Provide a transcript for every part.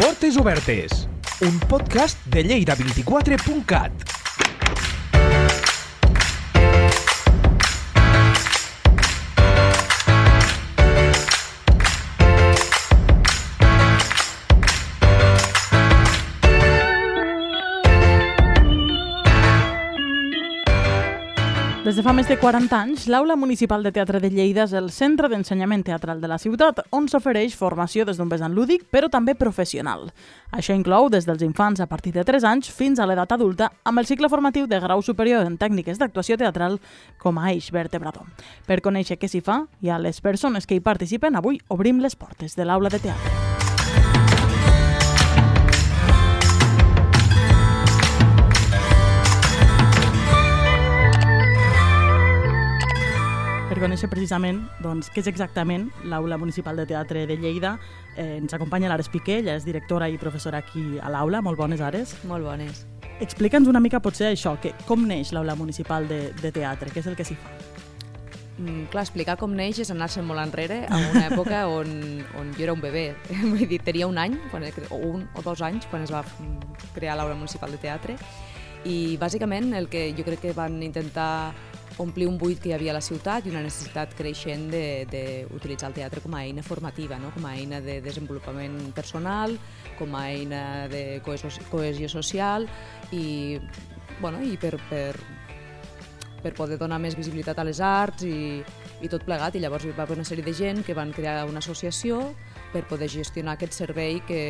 Portes Obertes, un podcast de Lleida24.cat. de fa més de 40 anys, l'Aula Municipal de Teatre de Lleida és el centre d'ensenyament teatral de la ciutat, on s'ofereix formació des d'un vessant lúdic, però també professional. Això inclou des dels infants a partir de 3 anys fins a l'edat adulta, amb el cicle formatiu de grau superior en tècniques d'actuació teatral com a eix vertebrador. Per conèixer què s'hi fa i a les persones que hi participen, avui obrim les portes de l'Aula de Teatre. Per conèixer precisament doncs, què és exactament l'Aula Municipal de Teatre de Lleida, eh, ens acompanya l'Ares Piqué, ella és directora i professora aquí a l'aula. Molt bones, Ares. Molt bones. Explica'ns una mica potser això, que, com neix l'Aula Municipal de, de Teatre, què és el que s'hi fa? Mm, clar, explicar com neix és anar-se'n molt enrere a una època on, on jo era un bebè. Vull dir, tenia un any, quan, o un o dos anys, quan es va crear l'Aula Municipal de Teatre, i bàsicament el que jo crec que van intentar omplir un buit que hi havia a la ciutat i una necessitat creixent d'utilitzar el teatre com a eina formativa, no? com a eina de desenvolupament personal, com a eina de cohesió, cohesió social i, bueno, i per, per, per poder donar més visibilitat a les arts i, i tot plegat. I llavors hi va haver una sèrie de gent que van crear una associació per poder gestionar aquest servei que,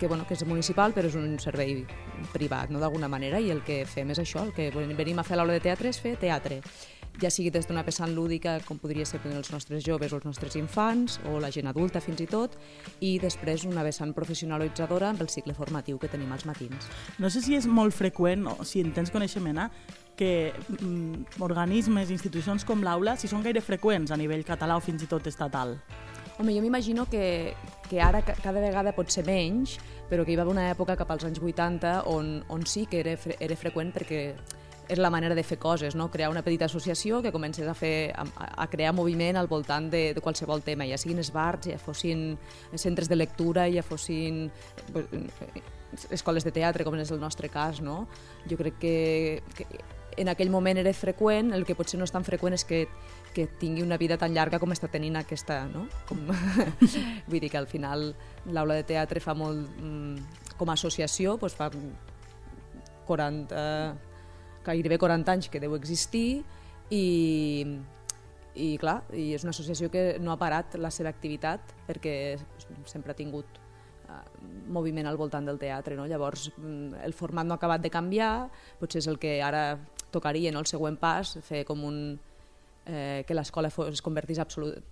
que, bueno, que és municipal però és un servei privat, no d'alguna manera, i el que fem és això, el que venim a fer a l'aula de teatre és fer teatre ja sigui des d'una peça lúdica, com podria ser per els nostres joves o els nostres infants, o la gent adulta fins i tot, i després una vessant professionalitzadora amb el cicle formatiu que tenim als matins. No sé si és molt freqüent, o si en tens coneixement, eh, que mm, organismes, institucions com l'aula, si són gaire freqüents a nivell català o fins i tot estatal. Home, jo m'imagino que, que ara cada vegada pot ser menys, però que hi va haver una època cap als anys 80 on, on sí que era, fre era freqüent perquè és la manera de fer coses, no? crear una petita associació que comencés a, fer, a, a crear moviment al voltant de, de qualsevol tema, ja siguin esbarts, ja fossin centres de lectura, ja fossin escoles de teatre, com és el nostre cas. No? Jo crec que, que en aquell moment era freqüent, el que potser no és tan freqüent és que que tingui una vida tan llarga com està tenint aquesta, no? Com... Vull dir que al final l'aula de teatre fa molt, mm, com a associació, doncs fa 40, gairebé 40 anys que deu existir i, i clar, i és una associació que no ha parat la seva activitat perquè sempre ha tingut uh, moviment al voltant del teatre, no? llavors mm, el format no ha acabat de canviar, potser és el que ara tocaria, no? el següent pas, fer com un, eh, que l'escola es convertís absolut,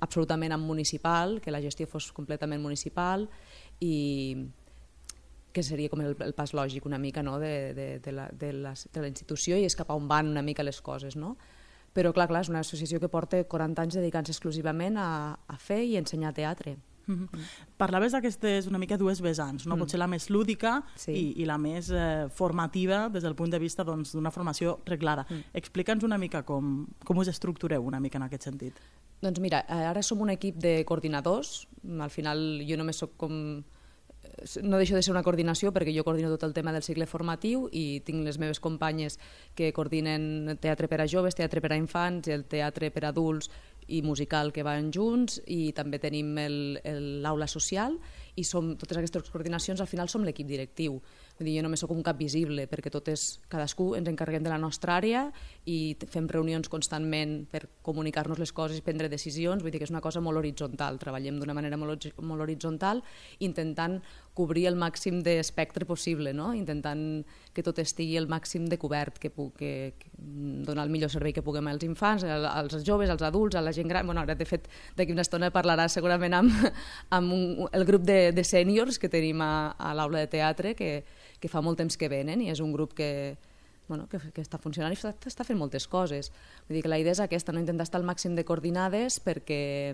absolutament en municipal, que la gestió fos completament municipal i que seria com el, el pas lògic una mica no? de, de, de, la, de, la, de la institució i és cap a on van una mica les coses. No? Però clar, clar, és una associació que porta 40 anys dedicant-se exclusivament a, a fer i ensenyar teatre. Mm -hmm. Parlaves d'aquestes una mica dues vessants, no? Mm. potser la més lúdica sí. i, i la més eh, formativa des del punt de vista d'una doncs, formació reglada. Mm. Explica'ns una mica com, com us estructureu una mica en aquest sentit. Doncs mira, ara som un equip de coordinadors, al final jo només sóc com no deixo de ser una coordinació perquè jo coordino tot el tema del cicle formatiu i tinc les meves companyes que coordinen teatre per a joves, teatre per a infants, el teatre per a adults i musical que van junts i també tenim l'aula social i som, totes aquestes coordinacions al final som l'equip directiu. Vull dir, jo només sóc un cap visible perquè totes, cadascú ens encarreguem de la nostra àrea i fem reunions constantment per comunicar-nos les coses i prendre decisions, vull dir que és una cosa molt horitzontal, treballem d'una manera molt, molt horitzontal intentant cobrir el màxim d'espectre possible, no? intentant que tot estigui el màxim de cobert, que, que, que donar el millor servei que puguem als infants, als joves, als adults, a la gent gran. Bueno, ara, de fet, d'aquí una estona parlarà segurament amb, amb un, el grup de, de sèniors que tenim a, a l'aula de teatre, que, que fa molt temps que venen i és un grup que, bueno, que, que està funcionant i està, està fent moltes coses. Vull dir que la idea és aquesta, no intentar estar al màxim de coordinades perquè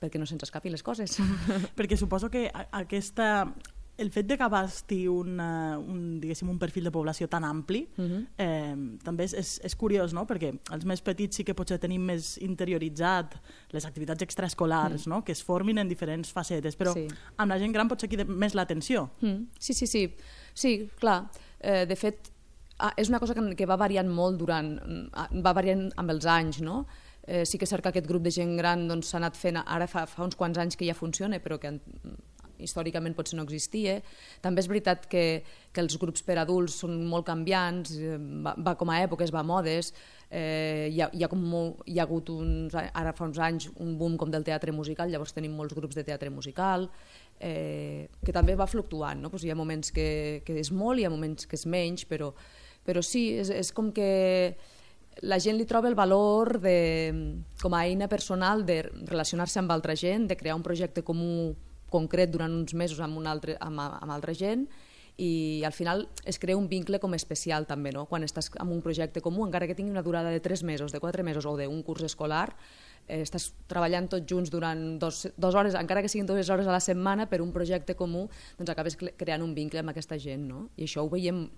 perquè no se'ns escapin les coses. perquè suposo que aquesta el fet de que abasti un, uh, un, un perfil de població tan ampli uh Mhm. -huh. eh, també és, és, és curiós, no? perquè els més petits sí que potser tenim més interioritzat les activitats extraescolars, no? que es formin en diferents facetes, però Sí. amb la gent gran potser crida més l'atenció. Mm. Sí, sí, sí. Sí, clar. Eh, de fet, ah, és una cosa que, que va variant molt durant... ah, va variant amb els anys, no? Eh, sí que és cert que aquest grup de gent gran doncs, s'ha anat fent... Ara fa, fa uns quants anys que ja funciona, però que en- històricament potser no existia. També és veritat que, que els grups per adults són molt canviants, eh, va, va com a èpoques, va a modes, eh, hi, ha, hi, ha com molt, hi ha hagut uns, ara fa uns anys un boom com del teatre musical, llavors tenim molts grups de teatre musical, eh, que també va fluctuant, no? pues hi ha moments que, que és molt, hi ha moments que és menys, però, però sí, és, és com que la gent li troba el valor de, com a eina personal de relacionar-se amb altra gent, de crear un projecte comú concret durant uns mesos amb, un altre, amb, amb altra gent i al final es crea un vincle com especial també, no? quan estàs en un projecte comú, encara que tingui una durada de 3 mesos, de 4 mesos o d'un curs escolar, eh, estàs treballant tots junts durant dos, dos hores, encara que siguin dues hores a la setmana per un projecte comú, doncs acabes cre- creant un vincle amb aquesta gent, no? I això ho veiem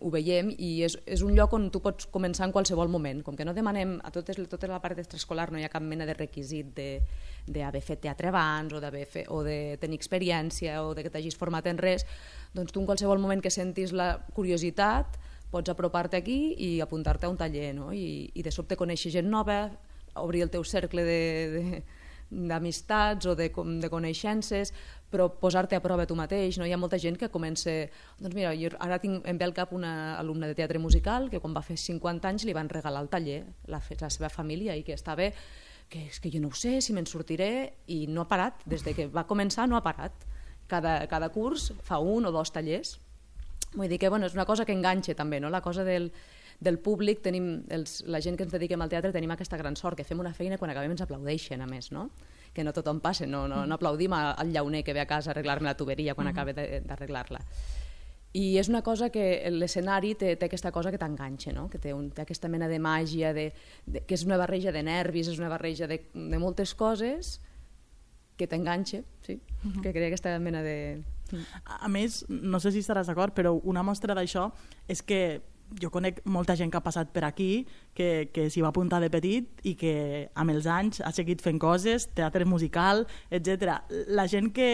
ho veiem i és, és un lloc on tu pots començar en qualsevol moment. Com que no demanem, a totes, tota la part extraescolar no hi ha cap mena de requisit d'haver fet teatre abans o, fet, o de tenir experiència o de que t'hagis format en res, doncs tu en qualsevol moment que sentis la curiositat pots apropar-te aquí i apuntar-te a un taller no? I, i de sobte conèixer gent nova, obrir el teu cercle de, de, d'amistats o de, de coneixences, però posar-te a prova tu mateix. No? Hi ha molta gent que comença... Doncs mira, jo ara tinc, em ve al cap una alumna de teatre musical que quan va fer 50 anys li van regalar el taller, la, la seva família, i que estava que és que jo no ho sé, si me'n sortiré, i no ha parat, des de que va començar no ha parat. Cada, cada curs fa un o dos tallers. Vull dir que bueno, és una cosa que enganxa també, no? la cosa del, del públic, tenim els, la gent que ens dediquem al teatre tenim aquesta gran sort, que fem una feina quan acabem ens aplaudeixen, a més, no? que no tothom passa, no, no, no aplaudim al llauner que ve a casa a arreglar-me la tuberia quan acaba de- d'arreglar-la. I és una cosa que l'escenari té, té aquesta cosa que t'enganxa, no? que té, un, té aquesta mena de màgia, de, de, que és una barreja de nervis, és una barreja de, de moltes coses que t'enganxa, sí? que crea aquesta mena de... A a més, no sé si estaràs d'acord, però una mostra d'això és que jo conec molta gent que ha passat per aquí, que, que s'hi va apuntar de petit i que amb els anys ha seguit fent coses, teatre musical, etc. La gent que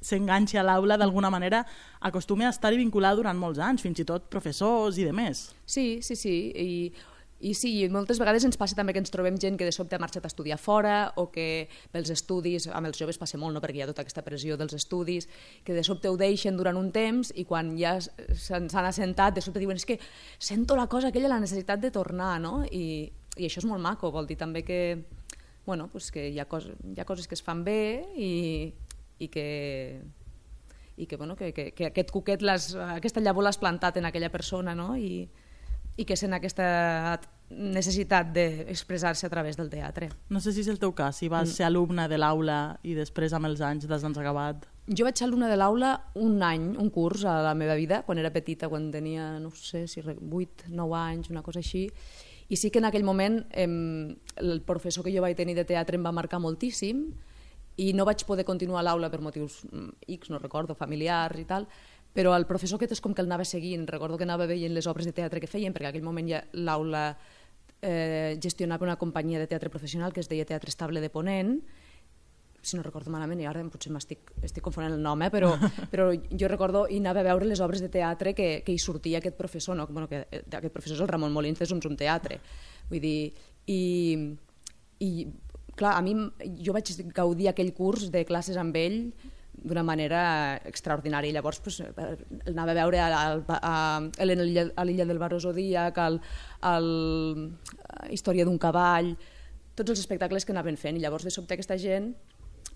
s'enganxa a l'aula d'alguna manera acostuma a estar-hi vinculada durant molts anys, fins i tot professors i de més. Sí, sí, sí. I, i sí, moltes vegades ens passa també que ens trobem gent que de sobte ha marxat a estudiar fora o que pels estudis, amb els joves passa molt, no? perquè hi ha tota aquesta pressió dels estudis, que de sobte ho deixen durant un temps i quan ja s'han assentat, de sobte diuen és que sento la cosa aquella, la necessitat de tornar, no? I, i això és molt maco, vol dir també que, bueno, pues que hi, ha cos, hi ha coses que es fan bé i, i que i que, bueno, que, que, que aquest cuquet, les, aquesta llavor l'has plantat en aquella persona no? I, i que sent aquesta necessitat d'expressar-se a través del teatre. No sé si és el teu cas, si vas Mm. ser alumne de l'aula i després amb els anys des d'ens acabat. Jo vaig ser alumna de l'aula un any, un curs a la meva vida, quan era petita, quan tenia, no sé, si 8, 9 anys, una cosa així, i sí que en aquell moment em, el professor que jo vaig tenir de teatre em va marcar moltíssim i no vaig poder continuar a l'aula per motius mm, X, no recordo, familiars i tal, però el professor aquest és com que el anava seguint, recordo que anava veient les obres de teatre que feien, perquè en aquell moment ja l'aula eh, gestionava una companyia de teatre professional que es deia Teatre Estable de Ponent, si no recordo malament, i ara potser m'estic estic confonent el nom, eh? però, però jo recordo i anava a veure les obres de teatre que, que hi sortia aquest professor, no? bueno, que eh, aquest professor és el Ramon Molins de Zum Zum Teatre. Vull dir, i, i clar, a mi jo vaig gaudir aquell curs de classes amb ell d'una manera extraordinària. Llavors pues, eh, anava a veure a, a, l'illa del Baró Zodíac, al, a Història d'un cavall, tots els espectacles que anaven fent. I llavors, de sobte, aquesta gent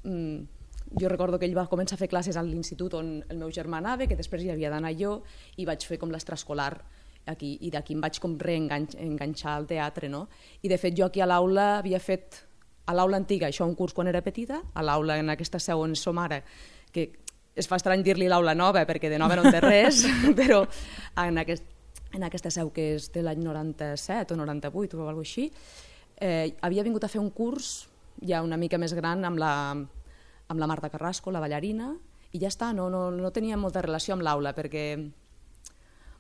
mm, jo recordo que ell va començar a fer classes a l'institut on el meu germà anava, que després hi havia d'anar jo, i vaig fer com l'extraescolar aquí, i d'aquí em vaig com reenganxar al teatre, no? I de fet jo aquí a l'aula havia fet, a l'aula antiga, això un curs quan era petita, a l'aula en aquesta seu on som ara, que es fa estrany dir-li l'aula nova, perquè de nova no té res, però en, aquest, en aquesta seu que és de l'any 97 o 98 o alguna així, eh, havia vingut a fer un curs ja una mica més gran amb la, amb la Marta Carrasco, la ballarina, i ja està, no, no, no tenia molta relació amb l'aula, perquè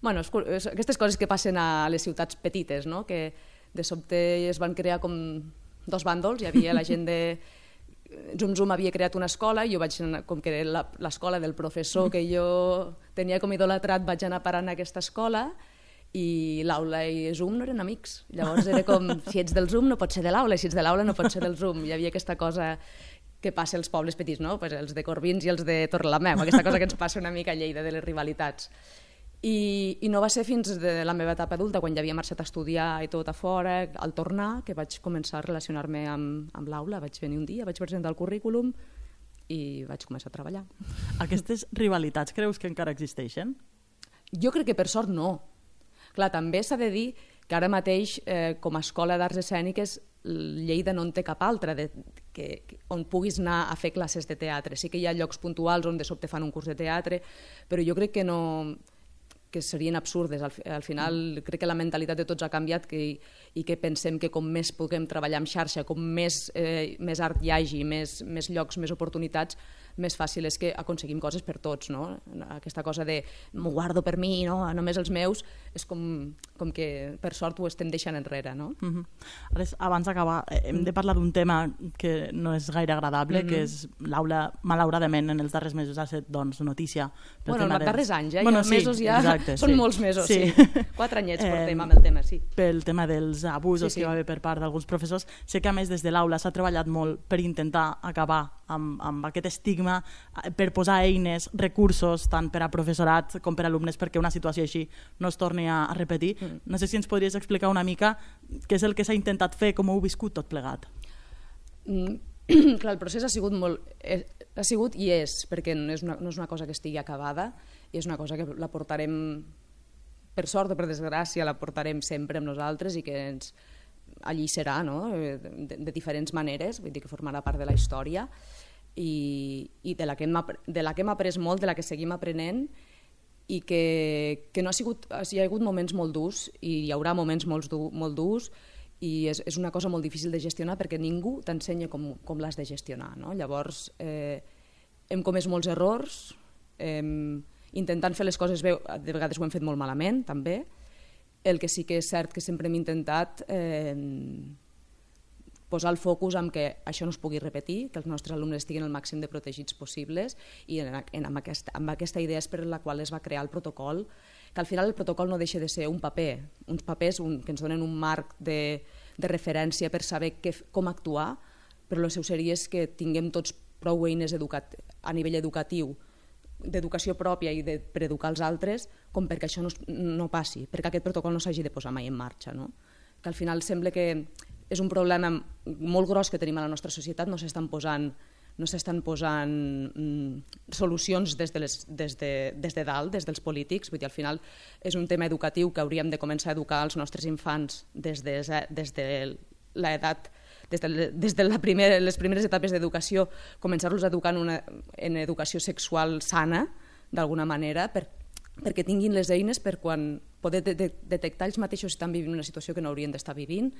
bueno, és, és, aquestes coses que passen a les ciutats petites, no? que de sobte es van crear com dos bàndols, hi havia la gent de... Zum Zum havia creat una escola i jo vaig anar, com que era l'escola del professor que jo tenia com idolatrat, vaig anar parant a aquesta escola i l'aula i Zoom no eren amics. Llavors era com, si ets del Zoom no pots ser de l'aula, si ets de l'aula no pots ser del Zoom. Hi havia aquesta cosa que passa als pobles petits, no? pues els de Corbins i els de Torrelameu, aquesta cosa que ens passa una mica a Lleida de les rivalitats. I, I no va ser fins de la meva etapa adulta, quan ja havia marxat a estudiar i tot a fora, al tornar, que vaig començar a relacionar-me amb, amb l'aula. Vaig venir un dia, vaig presentar el currículum i vaig començar a treballar. Aquestes rivalitats creus que encara existeixen? Jo crec que per sort no. Clar, també s'ha de dir que ara mateix, eh, com a escola d'arts escèniques, Lleida no en té cap altra de, que, que, on puguis anar a fer classes de teatre. Sí que hi ha llocs puntuals on de sobte fan un curs de teatre, però jo crec que no que serien absurdes. Al, al final mm. crec que la mentalitat de tots ha canviat que, i que pensem que com més puguem treballar en xarxa, com més, eh, més art hi hagi, més, més llocs, més oportunitats, més fàcil és que aconseguim coses per tots, no? Aquesta cosa de m'ho guardo per mi, no? només els meus, és com, com que per sort ho estem deixant enrere, no? -huh. Ara, abans d'acabar, eh, hem de parlar d'un tema que no és gaire agradable, uh -huh. que és l'aula, malauradament, en els darrers mesos ha estat doncs, notícia. Bueno, en els darrers anys, eh? Bueno, ja, sí, mesos ja, exacte, són sí. molts mesos, sí. sí. Quatre anyets eh, portem amb el tema, sí. Pel tema dels abusos sí, sí. que va haver per part d'alguns professors, sé que a més des de l'aula s'ha treballat molt per intentar acabar amb, amb aquest estigma eh, per posar eines, recursos, tant per a professorat com per a alumnes, perquè una situació així no es torni a, a repetir. Mm. No sé si ens podries explicar una mica què és el que s'ha intentat fer, com ho heu viscut tot plegat. Mm. Clar, el procés ha sigut molt... Eh, ha sigut i és, perquè no és, una, no és una cosa que estigui acabada, i és una cosa que la portarem, per sort o per desgràcia, la portarem sempre amb nosaltres i que ens, allí serà, no? Eh, de, de diferents maneres, vull dir que formarà part de la història i, i de, la que hem, de la que hem après molt, de la que seguim aprenent i que, que no ha sigut, hi ha hagut moments molt durs i hi haurà moments molt, du, molt durs i és, és una cosa molt difícil de gestionar perquè ningú t'ensenya com, com l'has de gestionar. No? Llavors, eh, hem comès molts errors, eh, intentant fer les coses bé, de vegades ho hem fet molt malament, també. El que sí que és cert que sempre hem intentat eh, posar el focus en que això no es pugui repetir, que els nostres alumnes estiguin el màxim de protegits possibles i en, en, amb, aquesta, amb aquesta idea és per la qual es va crear el protocol, que al final el protocol no deixa de ser un paper, uns papers un, que ens donen un marc de, de referència per saber que, com actuar, però el seu seria és que tinguem tots prou eines educat, a nivell educatiu d'educació pròpia i de, per educar els altres com perquè això no, no passi, perquè aquest protocol no s'hagi de posar mai en marxa. No? Que al final sembla que és un problema molt gros que tenim a la nostra societat, no s'estan posant no s'estan posant mm, solucions des de, les, des, de, des de dalt, des dels polítics. Vull dir, al final és un tema educatiu que hauríem de començar a educar els nostres infants des de, des de l'edat des de, des de la primera, les primeres etapes d'educació, començar-los a educar en, una, en educació sexual sana, d'alguna manera, per, perquè tinguin les eines per quan poder de, de, detectar ells mateixos si estan vivint una situació que no haurien d'estar vivint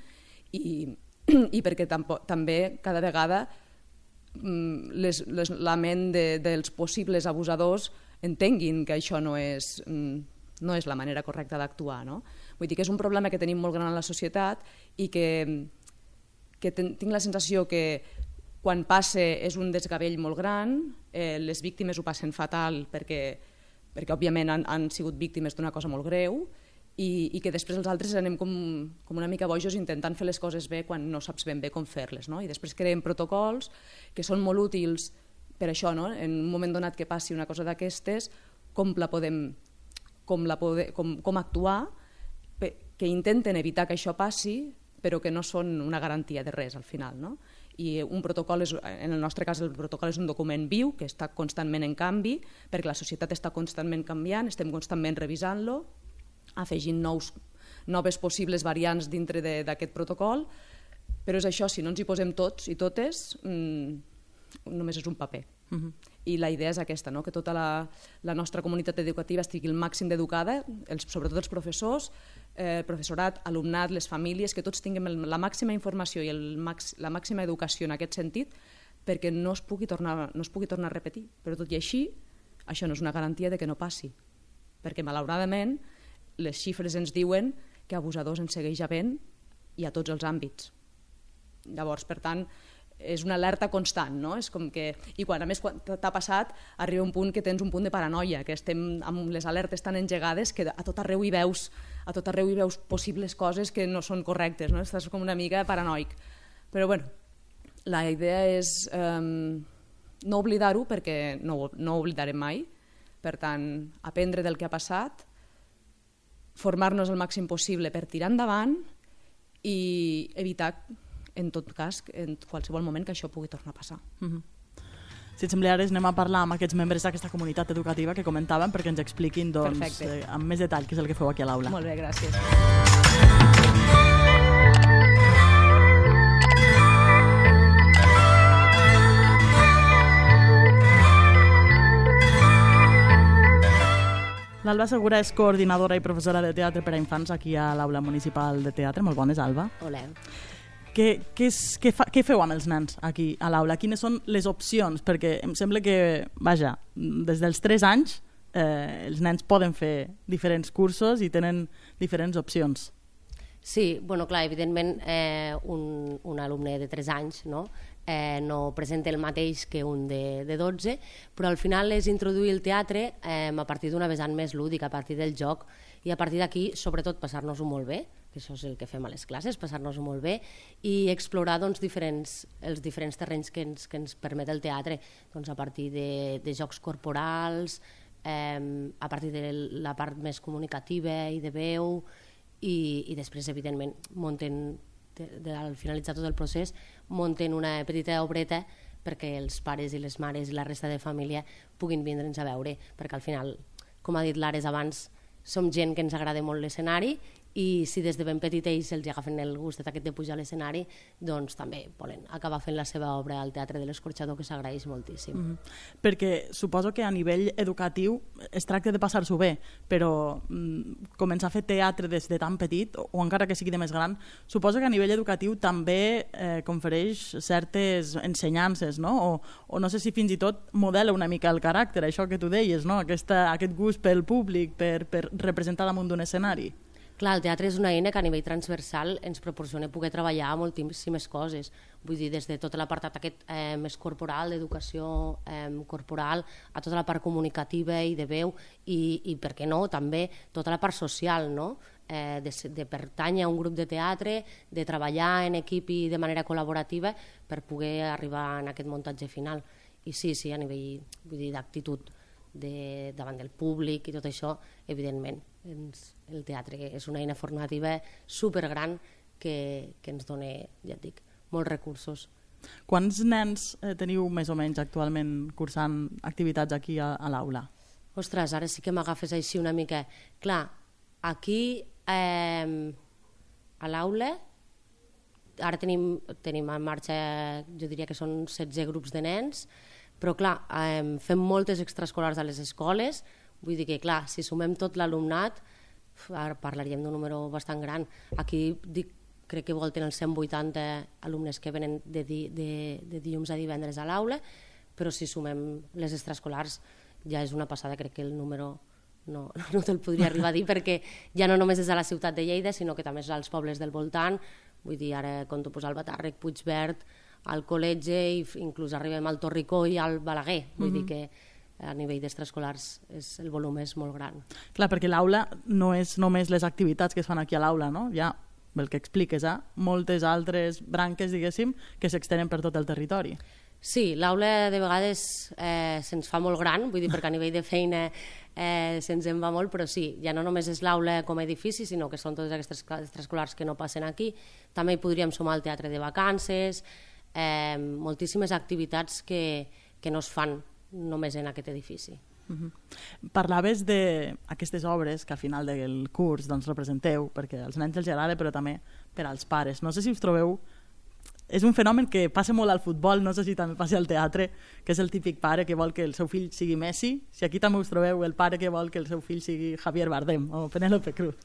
i, i perquè tampoc, també cada vegada mm, les, les, la ment de, dels possibles abusadors entenguin que això no és, mm, no és la manera correcta d'actuar. No? Vull dir que és un problema que tenim molt gran a la societat i que, que ten, tinc la sensació que quan passa és un desgavell molt gran, eh, les víctimes ho passen fatal perquè, perquè òbviament han, han sigut víctimes d'una cosa molt greu, i, i que després els altres anem com, com una mica bojos intentant fer les coses bé quan no saps ben bé com fer-les. No? I després creem protocols que són molt útils per això, no? en un moment donat que passi una cosa d'aquestes, com la podem com, la pode, com, com actuar que intenten evitar que això passi però que no són una garantia de res al final. No? I un protocol, és, en el nostre cas el protocol és un document viu que està constantment en canvi perquè la societat està constantment canviant, estem constantment revisant-lo afegint nous, noves possibles variants dintre d'aquest protocol, però és això, si no ens hi posem tots i totes, mmm, només és un paper. Uh -huh. I la idea és aquesta, no? que tota la, la nostra comunitat educativa estigui el màxim d'educada, sobretot els professors, eh, professorat, alumnat, les famílies, que tots tinguem el, la màxima informació i el, la màxima educació en aquest sentit perquè no es, pugui tornar, no es pugui tornar a repetir. Però tot i així, això no és una garantia de que no passi, perquè malauradament les xifres ens diuen que abusadors en segueix havent i a tots els àmbits. Llavors, per tant, és una alerta constant, no? És com que... I quan, a més, quan t'ha passat, arriba un punt que tens un punt de paranoia, que estem amb les alertes tan engegades que a tot arreu hi veus, a tot arreu hi veus possibles coses que no són correctes, no? Estàs com una mica paranoic. Però, bueno, la idea és eh, no oblidar-ho perquè no, no ho oblidarem mai, per tant, aprendre del que ha passat, formar-nos el màxim possible per tirar endavant i evitar en tot cas, en qualsevol moment que això pugui tornar a passar. Mm -hmm. Si et sembla, ara anem a parlar amb aquests membres d'aquesta comunitat educativa que comentàvem perquè ens expliquin doncs, eh, amb més detall què és el que feu aquí a l'aula. Molt bé, gràcies. L'Alba Segura és coordinadora i professora de teatre per a infants aquí a l'Aula Municipal de Teatre. Molt bones, Alba. Hola. Què, què, és, què, fa, què feu amb els nens aquí a l'aula? Quines són les opcions? Perquè em sembla que, vaja, des dels 3 anys eh, els nens poden fer diferents cursos i tenen diferents opcions. Sí, bueno, clar, evidentment eh, un, un alumne de 3 anys no? Eh, no presenta el mateix que un de, de 12, però al final és introduir el teatre eh, a partir d'una vessant més lúdica, a partir del joc, i a partir d'aquí, sobretot, passar-nos-ho molt bé, que això és el que fem a les classes, passar-nos-ho molt bé, i explorar doncs, diferents, els diferents terrenys que ens, que ens permet el teatre, doncs, a partir de, de jocs corporals, eh, a partir de la part més comunicativa i de veu, i, i després, evidentment, munten de, de, al finalitzar tot el procés, munten una petita obreta perquè els pares i les mares i la resta de família puguin vindre'ns a veure, perquè al final, com ha dit l'Ares abans, som gent que ens agrada molt l'escenari i si des de ben petitets els agafen el gust aquest de pujar a l'escenari, doncs també volen acabar fent la seva obra al Teatre de l'Escorxador, que s'agraeix moltíssim. Mm -hmm. Perquè suposo que a nivell educatiu es tracta de passar-s'ho bé, però mm, començar a fer teatre des de tan petit, o, o encara que sigui de més gran, suposo que a nivell educatiu també eh, confereix certes ensenyances, no? O, o no sé si fins i tot modela una mica el caràcter, això que tu deies, no? Aquesta, aquest gust pel públic, per, per representar damunt d'un escenari. Clar, el teatre és una eina que a nivell transversal ens proporciona poder treballar moltíssimes coses. Vull dir, des de tot l'apartat aquest eh, més corporal, d'educació eh, corporal, a tota la part comunicativa i de veu, i, i per què no, també tota la part social, no? eh, de, de pertànyer a un grup de teatre, de treballar en equip i de manera col·laborativa per poder arribar en aquest muntatge final. I sí, sí, a nivell d'actitud de, davant del públic i tot això, evidentment, ens, el teatre és una eina formativa supergran que, que ens dona, ja et dic, molts recursos. Quants nens eh, teniu més o menys actualment cursant activitats aquí a, a l'aula? Ostres, ara sí que m'agafes així una mica. Clar, aquí eh, a l'aula ara tenim, tenim en marxa, jo diria que són 16 grups de nens, però clar, eh, fem moltes extraescolars a les escoles, vull dir que clar, si sumem tot l'alumnat, ara parlaríem d'un número bastant gran. Aquí dic, crec que volten els 180 alumnes que venen de, di, de, de dilluns a divendres a l'aula, però si sumem les extraescolars ja és una passada, crec que el número no, no te'l podria arribar a dir perquè ja no només és a la ciutat de Lleida, sinó que també és als pobles del voltant, vull dir, ara conto posar el Batàrrec, Puigverd, al col·legi, i inclús arribem al Torricó i al Balaguer, vull mm -hmm. dir que a nivell d'extraescolars el volum és molt gran. Clar, perquè l'aula no és només les activitats que es fan aquí a l'aula, no? Hi ha, el que expliques, eh? moltes altres branques, diguéssim, que s'extenen per tot el territori. Sí, l'aula de vegades eh, se'ns fa molt gran, vull dir, perquè a nivell de feina eh, se'ns en va molt, però sí, ja no només és l'aula com a edifici, sinó que són totes aquestes extraescolars que no passen aquí. També hi podríem sumar el teatre de vacances, eh, moltíssimes activitats que, que no es fan només en aquest edifici. Uh -huh. Parlaves d'aquestes obres que al final del curs doncs, representeu, perquè als nens els agrada, però també per als pares. No sé si us trobeu... És un fenomen que passa molt al futbol, no sé si també passa al teatre, que és el típic pare que vol que el seu fill sigui Messi. Si aquí també us trobeu el pare que vol que el seu fill sigui Javier Bardem o Penélope Cruz.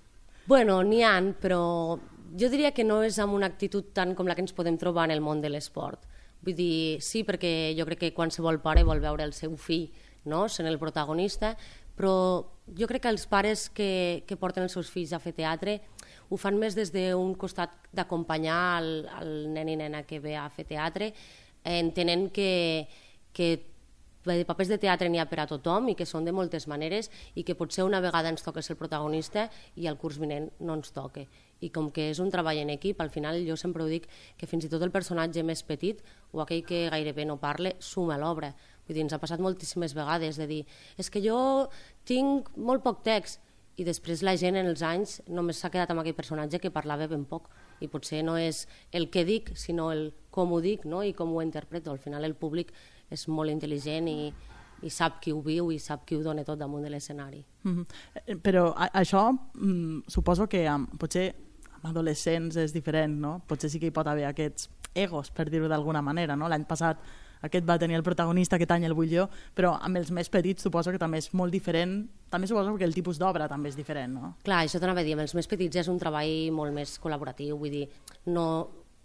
Bueno, n'hi han, però jo diria que no és amb una actitud tant com la que ens podem trobar en el món de l'esport. Vull dir, sí, perquè jo crec que qualsevol pare vol veure el seu fill no? sent el protagonista, però jo crec que els pares que, que porten els seus fills a fer teatre ho fan més des d'un costat d'acompanyar el, el nen i nena que ve a fer teatre, entenent que, que de papers de teatre n'hi ha per a tothom i que són de moltes maneres i que potser una vegada ens ser el protagonista i el curs vinent no ens toque. I com que és un treball en equip, al final jo sempre ho dic que fins i tot el personatge més petit o aquell que gairebé no parle suma l'obra. Vull dir, ens ha passat moltíssimes vegades de dir és que jo tinc molt poc text i després la gent en els anys només s'ha quedat amb aquell personatge que parlava ben poc i potser no és el que dic, sinó el com ho dic no? i com ho interpreto. Al final el públic és molt intel·ligent i, i sap qui ho viu i sap qui ho dona tot damunt de l'escenari. Mm -hmm. Però a, això mm, suposo que amb, potser amb adolescents és diferent, no? Potser sí que hi pot haver aquests egos, per dir-ho d'alguna manera, no? L'any passat aquest va tenir el protagonista, aquest any el vull jo, però amb els més petits suposo que també és molt diferent, també suposo que el tipus d'obra també és diferent, no? Clar, això t'anava a dir, amb els més petits és un treball molt més col·laboratiu, vull dir, no,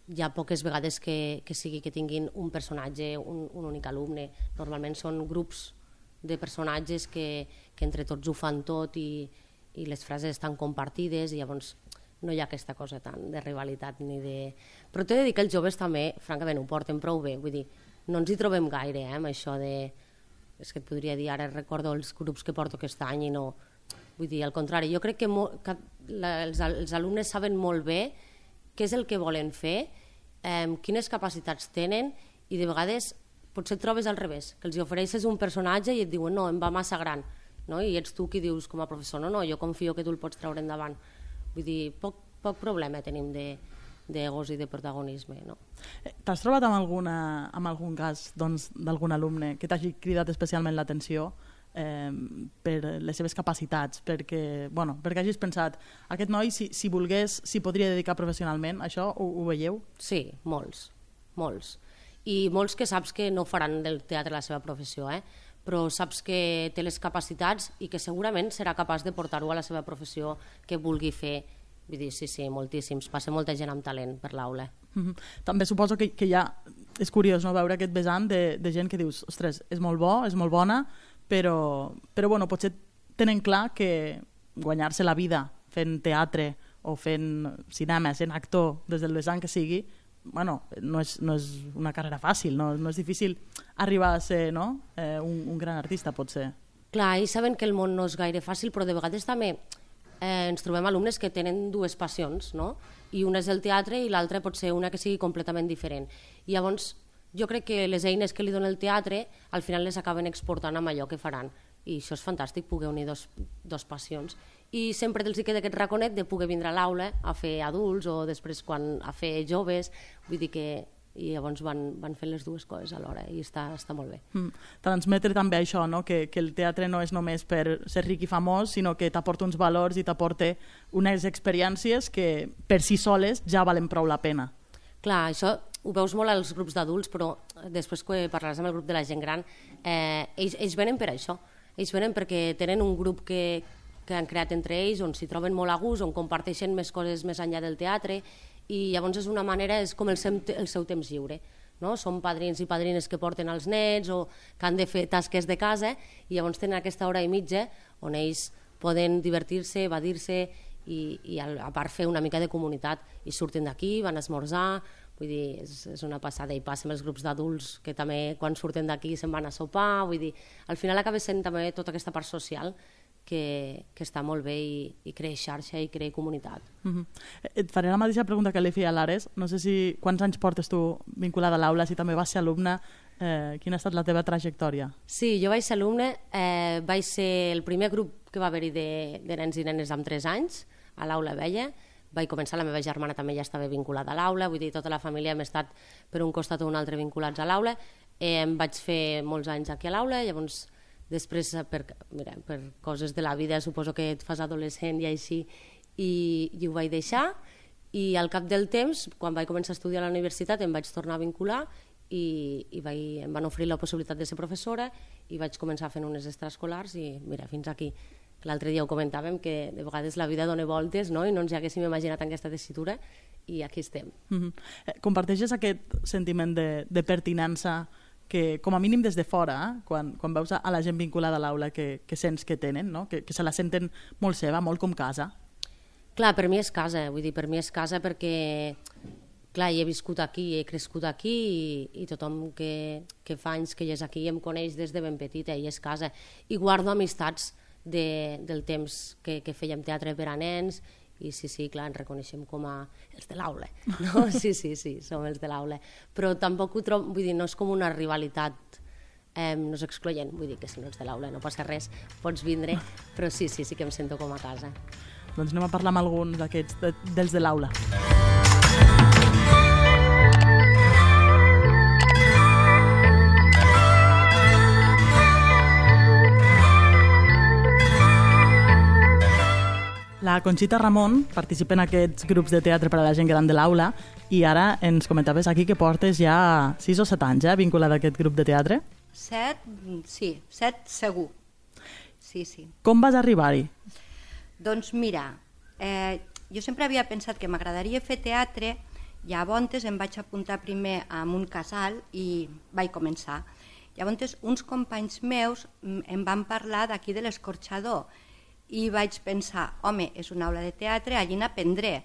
hi ha poques vegades que, que sigui que tinguin un personatge, un, un únic alumne. Normalment són grups de personatges que, que entre tots ho fan tot i, i les frases estan compartides i llavors no hi ha aquesta cosa tant de rivalitat ni de... Però t'he de dir que els joves també, francament, ho porten prou bé. Vull dir, no ens hi trobem gaire, eh, amb això de... És que et podria dir, ara recordo els grups que porto aquest any i no... Vull dir, al contrari, jo crec que, mo... que la, els, els alumnes saben molt bé què és el que volen fer, eh, quines capacitats tenen i de vegades potser et trobes al revés, que els ofereixes un personatge i et diuen no, em va massa gran, no? i ets tu qui dius com a professor, no, no, jo confio que tu el pots treure endavant. Vull dir, poc, poc problema tenim de, d'egos i de protagonisme. No? Eh, t'has trobat amb, alguna, amb algun cas doncs, d'algun doncs, alumne que t'hagi cridat especialment l'atenció eh, per les seves capacitats, perquè, bueno, perquè hagis pensat, aquest noi, si, si volgués, s'hi podria dedicar professionalment, això ho, ho veieu? Sí, molts, molts. I molts que saps que no faran del teatre la seva professió, eh? però saps que té les capacitats i que segurament serà capaç de portar-ho a la seva professió que vulgui fer Vull dir, sí, sí, moltíssims. Passa molta gent amb talent per l'aula. Mm -hmm. També suposo que, que ja és curiós no, veure aquest vessant de, de gent que dius, ostres, és molt bo, és molt bona, però, però bueno, potser tenen clar que guanyar-se la vida fent teatre o fent cinema, sent actor des del vessant que sigui, bueno, no és, no és una carrera fàcil, no, no és difícil arribar a ser no? eh, un, un gran artista, potser. Clar, i saben que el món no és gaire fàcil, però de vegades també eh, ens trobem alumnes que tenen dues passions, no? i una és el teatre i l'altra pot ser una que sigui completament diferent. I llavors jo crec que les eines que li dona el teatre al final les acaben exportant amb allò que faran i això és fantàstic, poder unir dos, dos passions i sempre els queda aquest raconet de poder vindre a l'aula a fer adults o després quan a fer joves vull dir que i llavors van, van fent les dues coses alhora i està, està molt bé. Mm. Transmetre també això, no? que, que el teatre no és només per ser ric i famós, sinó que t'aporta uns valors i t'aporta unes experiències que per si soles ja valen prou la pena. Clar, això ho veus molt als grups d'adults, però després que parlaràs amb el grup de la gent gran, eh, ells, ells venen per això. Ells venen perquè tenen un grup que, que han creat entre ells, on s'hi troben molt a gust, on comparteixen més coses més enllà del teatre, i llavors és una manera, és com el seu, el seu temps lliure. No? Són padrins i padrines que porten els nets o que han de fer tasques de casa i llavors tenen aquesta hora i mitja on ells poden divertir-se, evadir-se i, i a part fer una mica de comunitat i surten d'aquí, van a esmorzar, vull dir, és, és una passada i passa amb els grups d'adults que també quan surten d'aquí se'n van a sopar, vull dir, al final acaba sent també tota aquesta part social que, que està molt bé i, i creix xarxa i creix comunitat. Mhm. -huh. Et faré la mateixa pregunta que li feia a l'Ares. No sé si quants anys portes tu vinculada a l'aula, si també vas ser alumne, eh, quina ha estat la teva trajectòria? Sí, jo vaig ser alumne, eh, vaig ser el primer grup que va haver-hi de, de nens i nenes amb 3 anys a l'aula vella, vaig començar, la meva germana també ja estava vinculada a l'aula, vull dir, tota la família hem estat per un costat o un altre vinculats a l'aula, eh, em vaig fer molts anys aquí a l'aula, llavors Després, per, mira, per coses de la vida, suposo que et fas adolescent i així, i, i ho vaig deixar, i al cap del temps, quan vaig començar a estudiar a la universitat, em vaig tornar a vincular i, i vaig, em van oferir la possibilitat de ser professora i vaig començar fent unes extraescolars i mira, fins aquí. L'altre dia ho comentàvem, que de vegades la vida dona voltes no? i no ens haguéssim imaginat en aquesta tessitura i aquí estem. Mm -hmm. Comparteixes aquest sentiment de, de pertinença que, com a mínim des de fora, eh, quan, quan veus a la gent vinculada a l'aula que, que sents que tenen, no? que, que se la senten molt seva, molt com casa? Clar, per mi és casa, vull dir, per mi és casa perquè clar, he viscut aquí, he crescut aquí i, i tothom que, que fa anys que hi és aquí em coneix des de ben petita i és casa. I guardo amistats de, del temps que, que fèiem teatre per a nens i sí, sí, clar, ens reconeixem com a els de l'aula, no? Sí, sí, sí, som els de l'aula. Però tampoc ho trobo, vull dir, no és com una rivalitat eh, no és excloent, vull dir que si no ets de l'aula no passa res, pots vindre, però sí, sí, sí que em sento com a casa. Doncs anem a parlar amb alguns d'aquests, de, dels de l'aula. La Conxita Ramon participa en aquests grups de teatre per a la gent gran de l'aula i ara ens comentaves aquí que portes ja 6 o 7 anys eh, vinculada a aquest grup de teatre. 7, sí, 7 segur. Sí, sí. Com vas arribar-hi? Doncs mira, eh, jo sempre havia pensat que m'agradaria fer teatre, llavors em vaig apuntar primer a un casal i vaig començar. Llavors uns companys meus em van parlar d'aquí de l'escorxador i vaig pensar, home, és una aula de teatre, allí n'aprendré.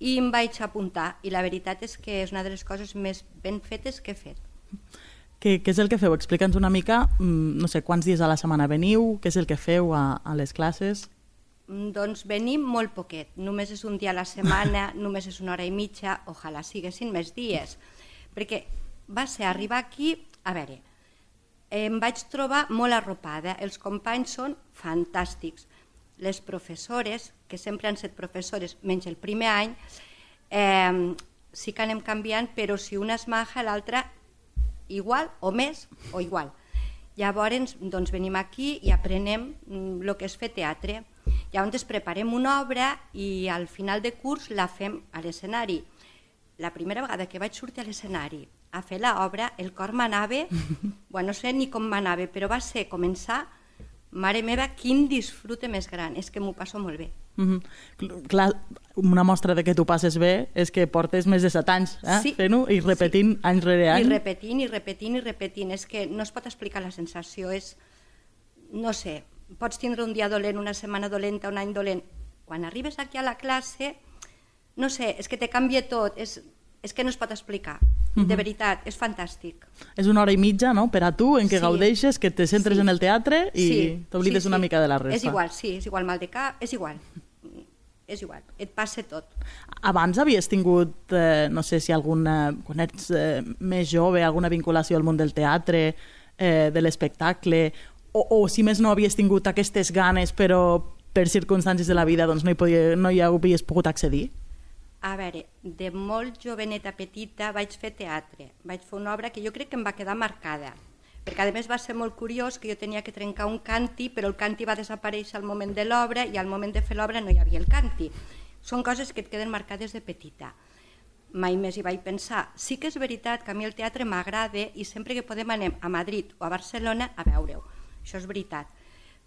I em vaig apuntar, i la veritat és que és una de les coses més ben fetes que he fet. Què, què és el que feu? Explica'ns una mica, mm, no sé, quants dies a la setmana veniu, què és el que feu a, a les classes? Mm, doncs venim molt poquet, només és un dia a la setmana, només és una hora i mitja, ojalà siguessin més dies, perquè va ser arribar aquí, a veure, em vaig trobar molt arropada, els companys són fantàstics, les professores, que sempre han estat professores, menys el primer any, eh, sí que anem canviant, però si una és maja, l'altra igual o més o igual. Llavors doncs, venim aquí i aprenem el mm, que és fer teatre. Llavors preparem una obra i al final de curs la fem a l'escenari. La primera vegada que vaig sortir a l'escenari a fer l'obra, el cor m'anava, bueno, no sé ni com m'anava, però va ser començar Mare meva, quin disfrute més gran, és que m'ho passo molt bé. Mm -hmm. Clar, una mostra de que tu passes bé és que portes més de set anys eh? sí. fent-ho i repetint sí. any rere any. I repetint, i repetint, i repetint. És que no es pot explicar la sensació, és... No sé, pots tindre un dia dolent, una setmana dolenta, un any dolent. Quan arribes aquí a la classe, no sé, és que te canvia tot, és, és que no es pot explicar. -huh. De veritat, és fantàstic. És una hora i mitja, no?, per a tu, en què sí. gaudeixes, que te centres sí. en el teatre i sí. t'oblides sí, sí. una mica de la resta. És igual, sí, és igual mal de cap, és igual. És igual, et passa tot. Abans havies tingut, eh, no sé si alguna, quan ets eh, més jove, alguna vinculació al món del teatre, eh, de l'espectacle, o, o si més no havies tingut aquestes ganes però per circumstàncies de la vida doncs no hi, podia, no hi havies pogut accedir? A veure, de molt joveneta petita vaig fer teatre. Vaig fer una obra que jo crec que em va quedar marcada, perquè a més va ser molt curiós que jo tenia que trencar un canti, però el canti va desaparèixer al moment de l'obra i al moment de fer l'obra no hi havia el canti. Són coses que et queden marcades de petita. Mai més hi vaig pensar. Sí que és veritat que a mi el teatre m'agrada i sempre que podem anem a Madrid o a Barcelona a veure-ho. Això és veritat.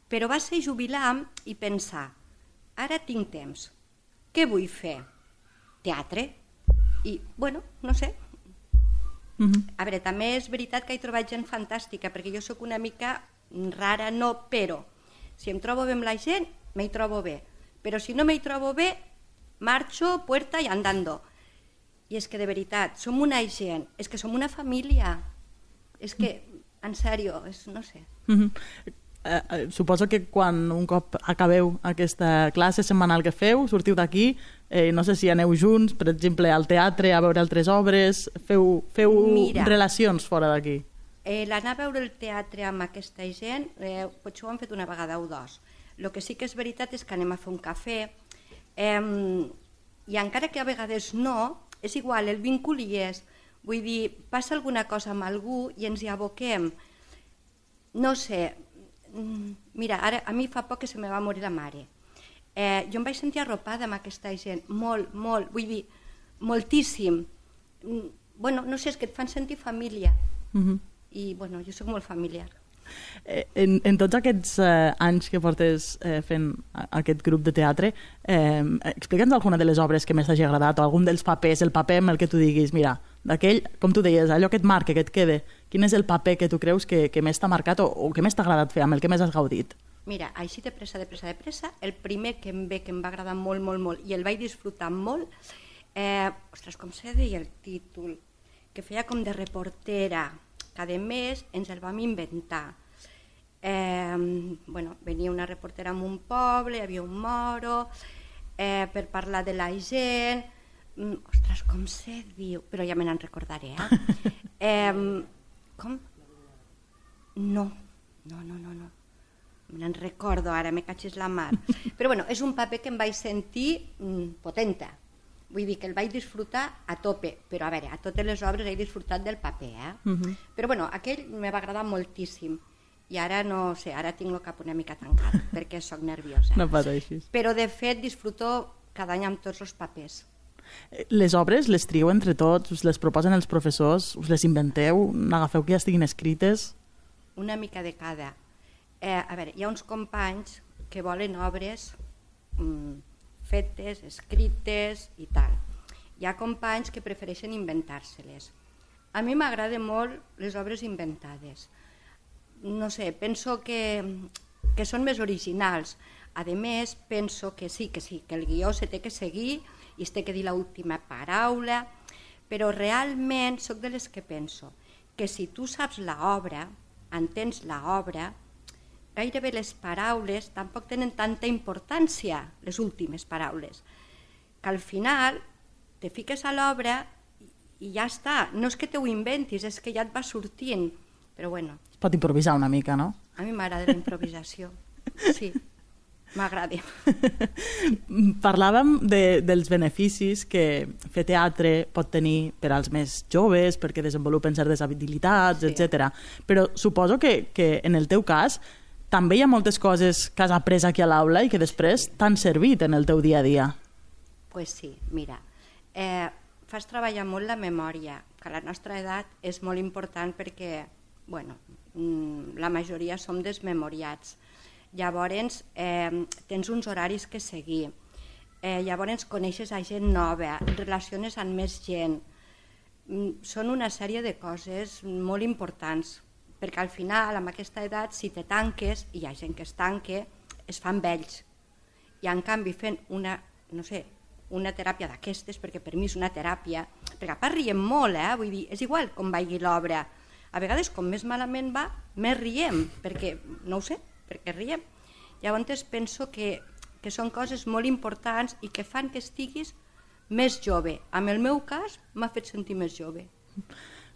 Però va ser jubilar i pensar, ara tinc temps, què vull fer? Teatre. I, bueno, no sé. Uh -huh. A veure, també és veritat que he trobat gent fantàstica, perquè jo sóc una mica rara, no, però si em trobo bé amb la gent, m'hi trobo bé. Però si no m'hi trobo bé, marxo, puerta i andando. I és que de veritat, som una gent, és que som una família. És que, en sèrio, és, no sé. Eh, eh, suposo que quan un cop acabeu aquesta classe setmanal que feu, sortiu d'aquí, eh, no sé si aneu junts, per exemple, al teatre, a veure altres obres, feu, feu Mira, relacions fora d'aquí? Eh, L'anar a veure el teatre amb aquesta gent, eh, potser ho hem fet una vegada o dos. El que sí que és veritat és que anem a fer un cafè, eh, i encara que a vegades no, és igual, el vincul hi és. Vull dir, passa alguna cosa amb algú i ens hi aboquem. No sé, mira, ara a mi fa poc que se me va morir la mare. Eh, jo em vaig sentir arropada amb aquesta gent, molt, molt, vull dir, moltíssim. Mm, bueno, no sé, és que et fan sentir família. Uh mhm. -huh. I, bueno, jo sóc molt familiar. Eh, en, en tots aquests eh, anys que portes eh, fent aquest grup de teatre, eh, explica'ns alguna de les obres que més t'hagi agradat o algun dels papers, el paper amb el que tu diguis, mira, d'aquell, com tu deies, allò que et marca, que et quede, quin és el paper que tu creus que, que més t'ha marcat o, o que més t'ha agradat fer, amb el que més has gaudit? Mira, així de pressa, de pressa, de pressa, el primer que em ve, que em va agradar molt, molt, molt, i el vaig disfrutar molt, eh, ostres, com se deia el títol? Que feia com de reportera, que a més ens el vam inventar. Eh, bueno, venia una reportera en un poble, hi havia un moro, eh, per parlar de la gent, mm, ostres, com se diu? Però ja me n'en recordaré, eh? eh? Com? No, no, no, no, no. Me n'en recordo ara, me catxis la mar. Però bueno, és un paper que em vaig sentir mm, potenta. Vull dir que el vaig disfrutar a tope, però a veure, a totes les obres he disfrutat del paper, eh? Uh -huh. Però bueno, aquell me va agradar moltíssim. I ara no sé, ara tinc el cap una mica tancat, perquè sóc nerviosa. No pateixis. Però de fet disfruto cada any amb tots els papers. Eh, Les obres les trieu entre tots, us les proposen els professors, us les inventeu, n'agafeu que ja estiguin escrites... una mica de cada. Eh, a veure, hi ha uns companys que volen obres mm, fetes, escrites i tal. Hi ha companys que prefereixen inventar-se-les. A mi m'agraden molt les obres inventades. No sé, penso que, que són més originals. A més, penso que sí, que sí, que el guió se té que seguir i es té que dir l'última paraula, però realment sóc de les que penso que si tu saps l'obra, entens l'obra, gairebé les paraules tampoc tenen tanta importància, les últimes paraules, que al final te fiques a l'obra i ja està. No és que te ho inventis, és que ja et va sortint. Però bueno, Es pot improvisar una mica, no? a mi m'agrada la improvisació. Sí, m'agrada. Parlàvem de, dels beneficis que fer teatre pot tenir per als més joves, perquè desenvolupen certes habilitats, Sí. etc. Però suposo que, que en el teu cas també hi ha moltes coses que has après aquí a l'aula i que després t'han servit en el teu dia a dia. pues sí, mira, eh, fas treballar molt la memòria, que a la nostra edat és molt important perquè, bueno, mm, la majoria som desmemoriats. Llavors, eh, tens uns horaris que seguir. Eh, llavors, coneixes a gent nova, relaciones amb més gent. Mm, Són una sèrie de coses molt importants, perquè al final, amb aquesta edat, si te tanques, i hi ha gent que es tanque, es fan vells i en canvi fent una, no sé, una teràpia d'aquestes, perquè per mi és una teràpia, perquè a part riem molt, eh? vull dir, és igual com vagi l'obra. A vegades, com més malament va, més riem, perquè, no ho sé, perquè riem. Llavors penso que, que són coses molt importants i que fan que estiguis més jove. En el meu cas, m'ha fet sentir més jove.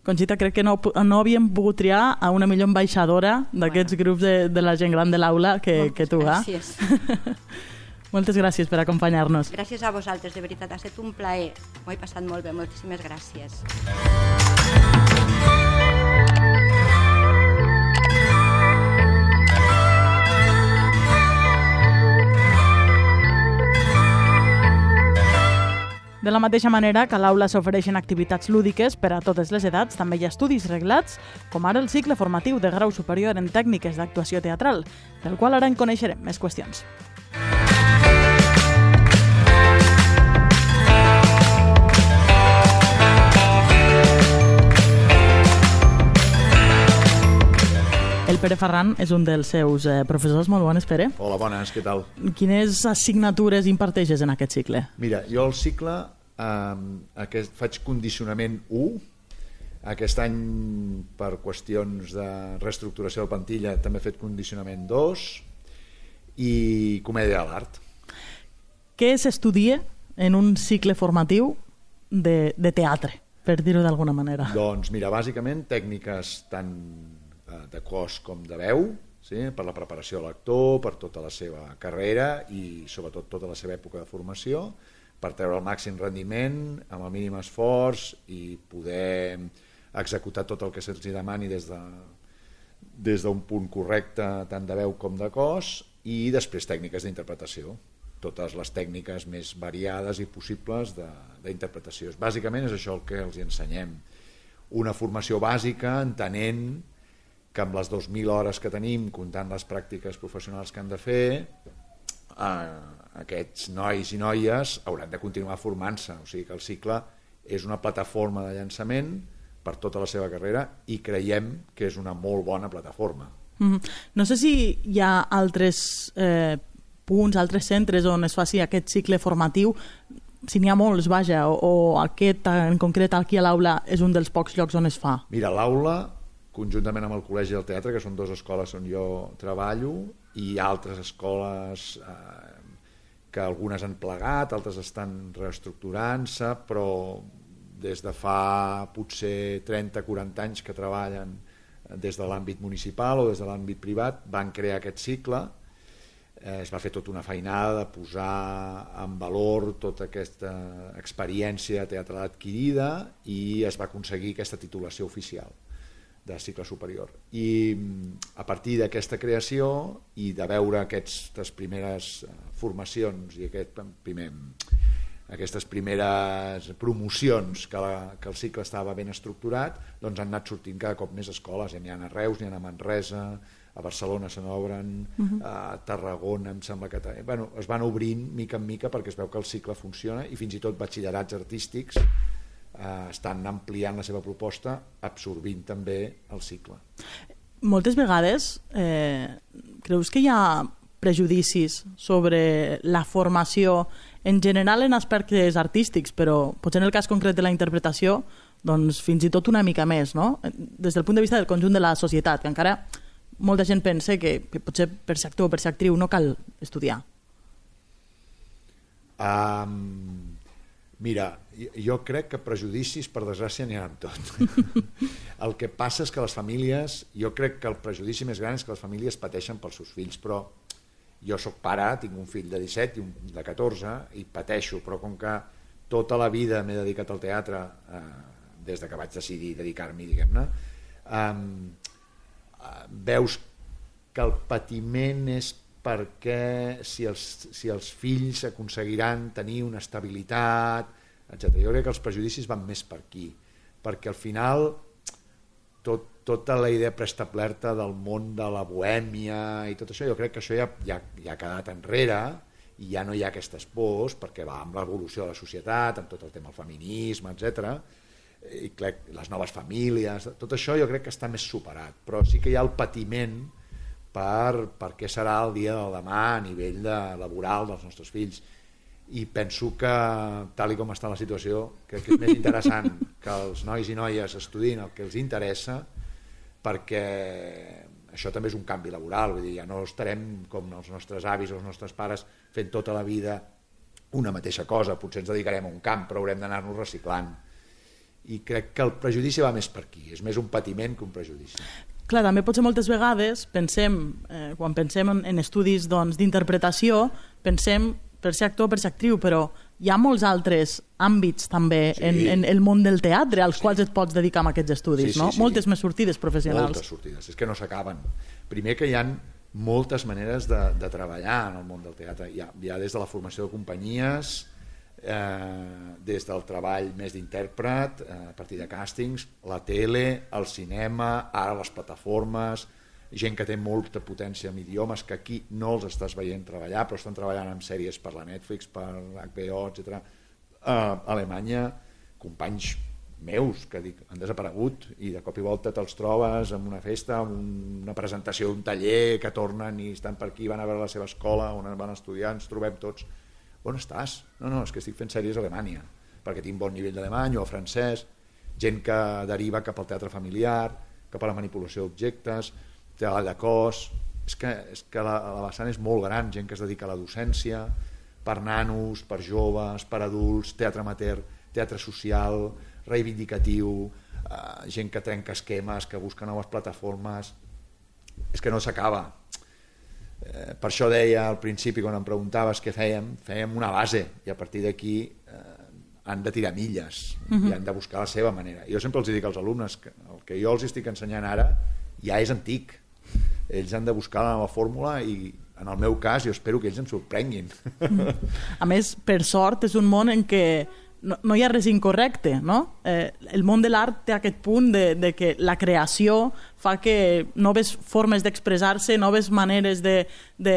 Conxita, crec que no, no havíem pogut triar a una millor ambaixadora d'aquests Bueno. grups de, de la gent gran de l'aula que, que tu, eh? Gràcies. Moltes gràcies per acompanyar-nos. Gràcies a vosaltres, de veritat, ha estat un plaer. M'ho he passat molt bé, moltíssimes gràcies. De la mateixa manera que a l'aula s'ofereixen activitats lúdiques per a totes les edats, també hi ha estudis reglats, com ara el cicle formatiu de grau superior en tècniques d'actuació teatral, del qual ara en coneixerem més qüestions. El Pere Ferran és un dels seus eh, professors. Molt bones, Pere. Hola, bones, què tal? Quines assignatures imparteixes en aquest cicle? Mira, jo al cicle eh, aquest, faig condicionament 1, aquest any per qüestions de reestructuració de plantilla també he fet condicionament 2 i comèdia de l'art. Què s'estudia en un cicle formatiu de, de teatre, per dir-ho d'alguna manera? Doncs mira, bàsicament tècniques tant de cos com de veu, sí? per la preparació de l'actor, per tota la seva carrera i sobretot tota la seva època de formació, per treure el màxim rendiment amb el mínim esforç i poder executar tot el que se'ls demani des de des d'un punt correcte tant de veu com de cos i després tècniques d'interpretació totes les tècniques més variades i possibles d'interpretació. Bàsicament és això el que els ensenyem. Una formació bàsica entenent que amb les 2.000 hores que tenim, comptant les pràctiques professionals que han de fer, eh, aquests nois i noies hauran de continuar formant-se. O sigui que el cicle és una plataforma de llançament per tota la seva carrera i creiem que és una molt bona plataforma. Mm -hmm. No sé si hi ha altres eh, punts, altres centres on es faci aquest cicle formatiu, si n'hi ha molts, vaja, o, o aquest en concret aquí a l'aula és un dels pocs llocs on es fa. Mira, l'aula, conjuntament amb el Col·legi del Teatre, que són dues escoles on jo treballo, i altres escoles eh, que algunes han plegat, altres estan reestructurant-se, però des de fa potser 30-40 anys que treballen des de l'àmbit municipal o des de l'àmbit privat, van crear aquest cicle, eh, es va fer tota una feinada de posar en valor tota aquesta experiència teatral adquirida i es va aconseguir aquesta titulació oficial de cicle superior. I mm, a partir d'aquesta creació i de veure aquestes primeres eh, formacions i aquest primer, aquestes primeres promocions que, la, que el cicle estava ben estructurat, doncs han anat sortint cada cop més escoles, ja n'hi ha a Reus, n'hi ha a Manresa, a Barcelona se n'obren, uh -huh. a Tarragona em sembla que... Bueno, es van obrint mica en mica perquè es veu que el cicle funciona i fins i tot batxillerats artístics eh, estan ampliant la seva proposta absorbint també el cicle. Moltes vegades eh, creus que hi ha prejudicis sobre la formació en general en aspectes artístics, però potser en el cas concret de la interpretació doncs fins i tot una mica més, no? Des del punt de vista del conjunt de la societat, que encara molta gent pensa que, que potser per ser actor o per ser actriu no cal estudiar. Um, Mira, jo crec que prejudicis, per desgràcia, n'hi ha amb tot. el que passa és que les famílies, jo crec que el prejudici més gran és que les famílies pateixen pels seus fills, però jo sóc pare, tinc un fill de 17 i un de 14 i pateixo, però com que tota la vida m'he dedicat al teatre eh, des de que vaig decidir dedicar-m'hi, diguem-ne, eh, veus que el patiment és perquè si els, si els fills aconseguiran tenir una estabilitat, etc. Jo crec que els prejudicis van més per aquí, perquè al final tot, tota la idea preestablerta del món de la bohèmia i tot això, jo crec que això ja, ja, ja ha quedat enrere i ja no hi ha aquestes pors perquè va amb l'evolució de la societat, amb tot el tema del feminisme, etc. i crec, les noves famílies, tot això jo crec que està més superat, però sí que hi ha el patiment per, per què serà el dia del demà a nivell de, laboral dels nostres fills. I penso que tal i com està la situació crec que és més interessant que els nois i noies estudin el que els interessa perquè això també és un canvi laboral. Vull dir, ja no estarem com els nostres avis o els nostres pares fent tota la vida una mateixa cosa, potser ens dedicarem a un camp però haurem d'anar-nos reciclant. I crec que el prejudici va més per aquí, és més un patiment que un prejudici. Clar, també potser moltes vegades pensem, eh, quan pensem en, en estudis d'interpretació, doncs, pensem per ser actor, per ser actriu, però hi ha molts altres àmbits també sí. en, en el món del teatre als sí. quals et pots dedicar a aquests estudis, sí, sí, no? Sí. Moltes més sortides professionals. Moltes sortides, és que no s'acaben. Primer que hi han moltes maneres de, de treballar en el món del teatre. Hi ha, hi ha des de la formació de companyies, eh, des del treball més d'intèrpret, eh, a partir de càstings, la tele, el cinema, ara les plataformes, gent que té molta potència en idiomes que aquí no els estàs veient treballar, però estan treballant en sèries per la Netflix, per HBO, etc. A Alemanya, companys meus que dic, han desaparegut i de cop i volta te'ls trobes en una festa, en una presentació d'un taller que tornen i estan per aquí, van a veure la seva escola on van estudiar, ens trobem tots on estàs? No, no, és que estic fent sèries a Alemanya, perquè tinc bon nivell d'alemany o francès, gent que deriva cap al teatre familiar, cap a la manipulació d'objectes, treball de cos... És que, és que la, la vessant és molt gran, gent que es dedica a la docència, per nanos, per joves, per adults, teatre amateur, teatre social, reivindicatiu, eh, gent que trenca esquemes, que busca noves plataformes... És que no s'acaba Eh, per això deia al principi, quan em preguntaves què fèiem, fèiem una base i a partir d'aquí eh, han de tirar milles uh -huh. i mhm. han de buscar la seva manera. Jo sempre els dic als alumnes que el que jo els estic ensenyant ara ja és antic. Ells han de buscar la nova fórmula i en el meu cas jo espero que ells em sorprenguin. A més, per sort, és un món en què no, no hi ha res incorrecte, no? Eh, el món de l'art té aquest punt de, de que la creació fa que noves formes d'expressar-se, noves maneres de, de...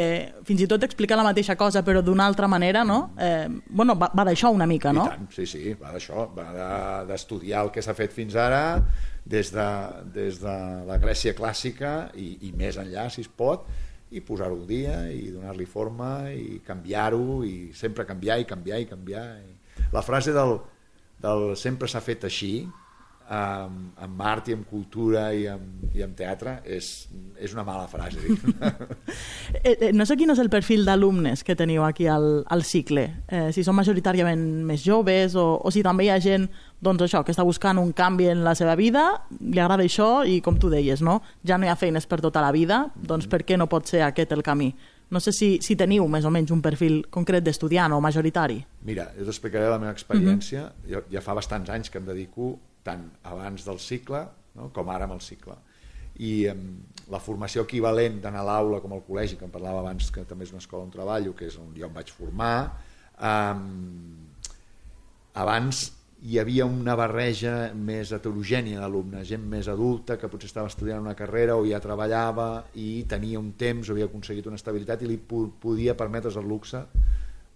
fins i tot explicar la mateixa cosa però d'una altra manera, no? Eh, bueno, va, va d'això una mica, no? I tant, sí, sí, va d'això, va d'estudiar el que s'ha fet fins ara des de, des de la Grècia clàssica i, i més enllà, si es pot, i posar-ho al dia i donar-li forma i canviar-ho i sempre canviar i canviar i canviar. I la frase del, del sempre s'ha fet així, amb, amb art i amb cultura i amb, i amb teatre, és, és una mala frase. Eh, eh, no sé quin és el perfil d'alumnes que teniu aquí al, al cicle, eh, si són majoritàriament més joves o, o si també hi ha gent doncs això, que està buscant un canvi en la seva vida, li agrada això i com tu deies, no? ja no hi ha feines per tota la vida, doncs per què no pot ser aquest el camí? No sé si, si teniu més o menys un perfil concret d'estudiant o majoritari. Mira, jo t'explicaré la meva experiència. Uh -huh. jo, ja fa bastants anys que em dedico tant abans del cicle no, com ara amb el cicle. I eh, la formació equivalent d'anar a l'aula com al col·legi, que em parlava abans que també és una escola on treballo, que és on jo em vaig formar, eh, abans hi havia una barreja més heterogènia d'alumnes, gent més adulta que potser estava estudiant una carrera o ja treballava i tenia un temps o havia aconseguit una estabilitat i li podia permetre's el luxe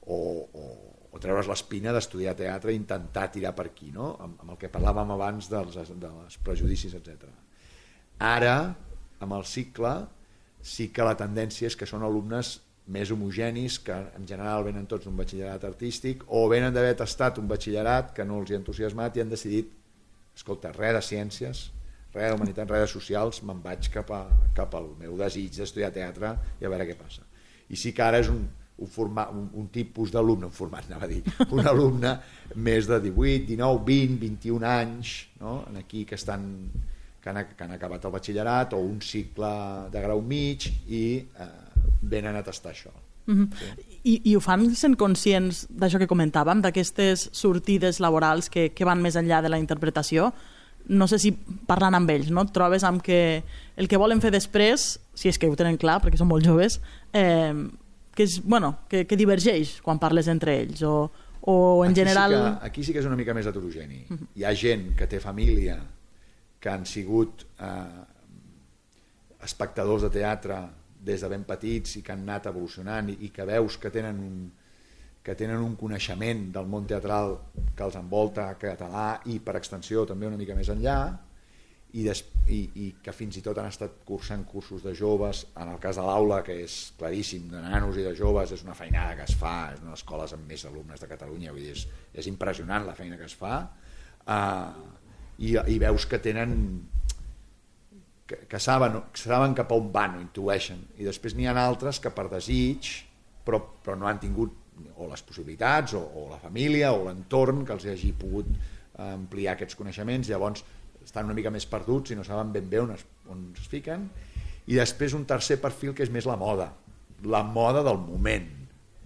o, o, o treure's l'espina d'estudiar teatre i intentar tirar per aquí, no? amb, amb el que parlàvem abans dels, dels prejudicis, etc. Ara, amb el cicle, sí que la tendència és que són alumnes més homogenis que en general venen tots d'un batxillerat artístic o venen d'haver tastat un batxillerat que no els hi ha entusiasmat i han decidit escolta, res de ciències res d'humanitat, res de socials me'n vaig cap, a, cap al meu desig d'estudiar teatre i a veure què passa i sí que ara és un, un, format, un, un tipus d'alumne, un format anava a dir un alumne més de 18, 19, 20 21 anys no? en aquí que estan que han, que han acabat el batxillerat o un cicle de grau mig i eh, venen a tastar això. Mm -hmm. sí. I, I ho fan sent conscients d'això que comentàvem, d'aquestes sortides laborals que, que van més enllà de la interpretació? No sé si parlant amb ells, no? Et trobes amb que el que volen fer després, si és que ho tenen clar, perquè són molt joves, eh, que, és, bueno, que, que divergeix quan parles entre ells, o, o en aquí general... Sí que, aquí sí que és una mica més heterogeni. Uh -huh. Hi ha gent que té família, que han sigut eh, espectadors de teatre des de ben petits i que han anat evolucionant i, i que veus que tenen un, que tenen un coneixement del món teatral que els envolta català i per extensió també una mica més enllà i, des, i, i que fins i tot han estat cursant cursos de joves. En el cas de l'aula que és claríssim de nanos i de joves és una feinada que es fa és una de les escoles amb més alumnes de Catalunya vull dir, és, és impressionant la feina que es fa. Uh, i, i veus que tenen que, que saben, saben cap a on van, ho intueixen, i després n'hi ha altres que per desig, però, però no han tingut o les possibilitats, o, o la família, o l'entorn que els hagi pogut eh, ampliar aquests coneixements, llavors estan una mica més perduts i no saben ben bé on es, on es fiquen, i després un tercer perfil que és més la moda, la moda del moment,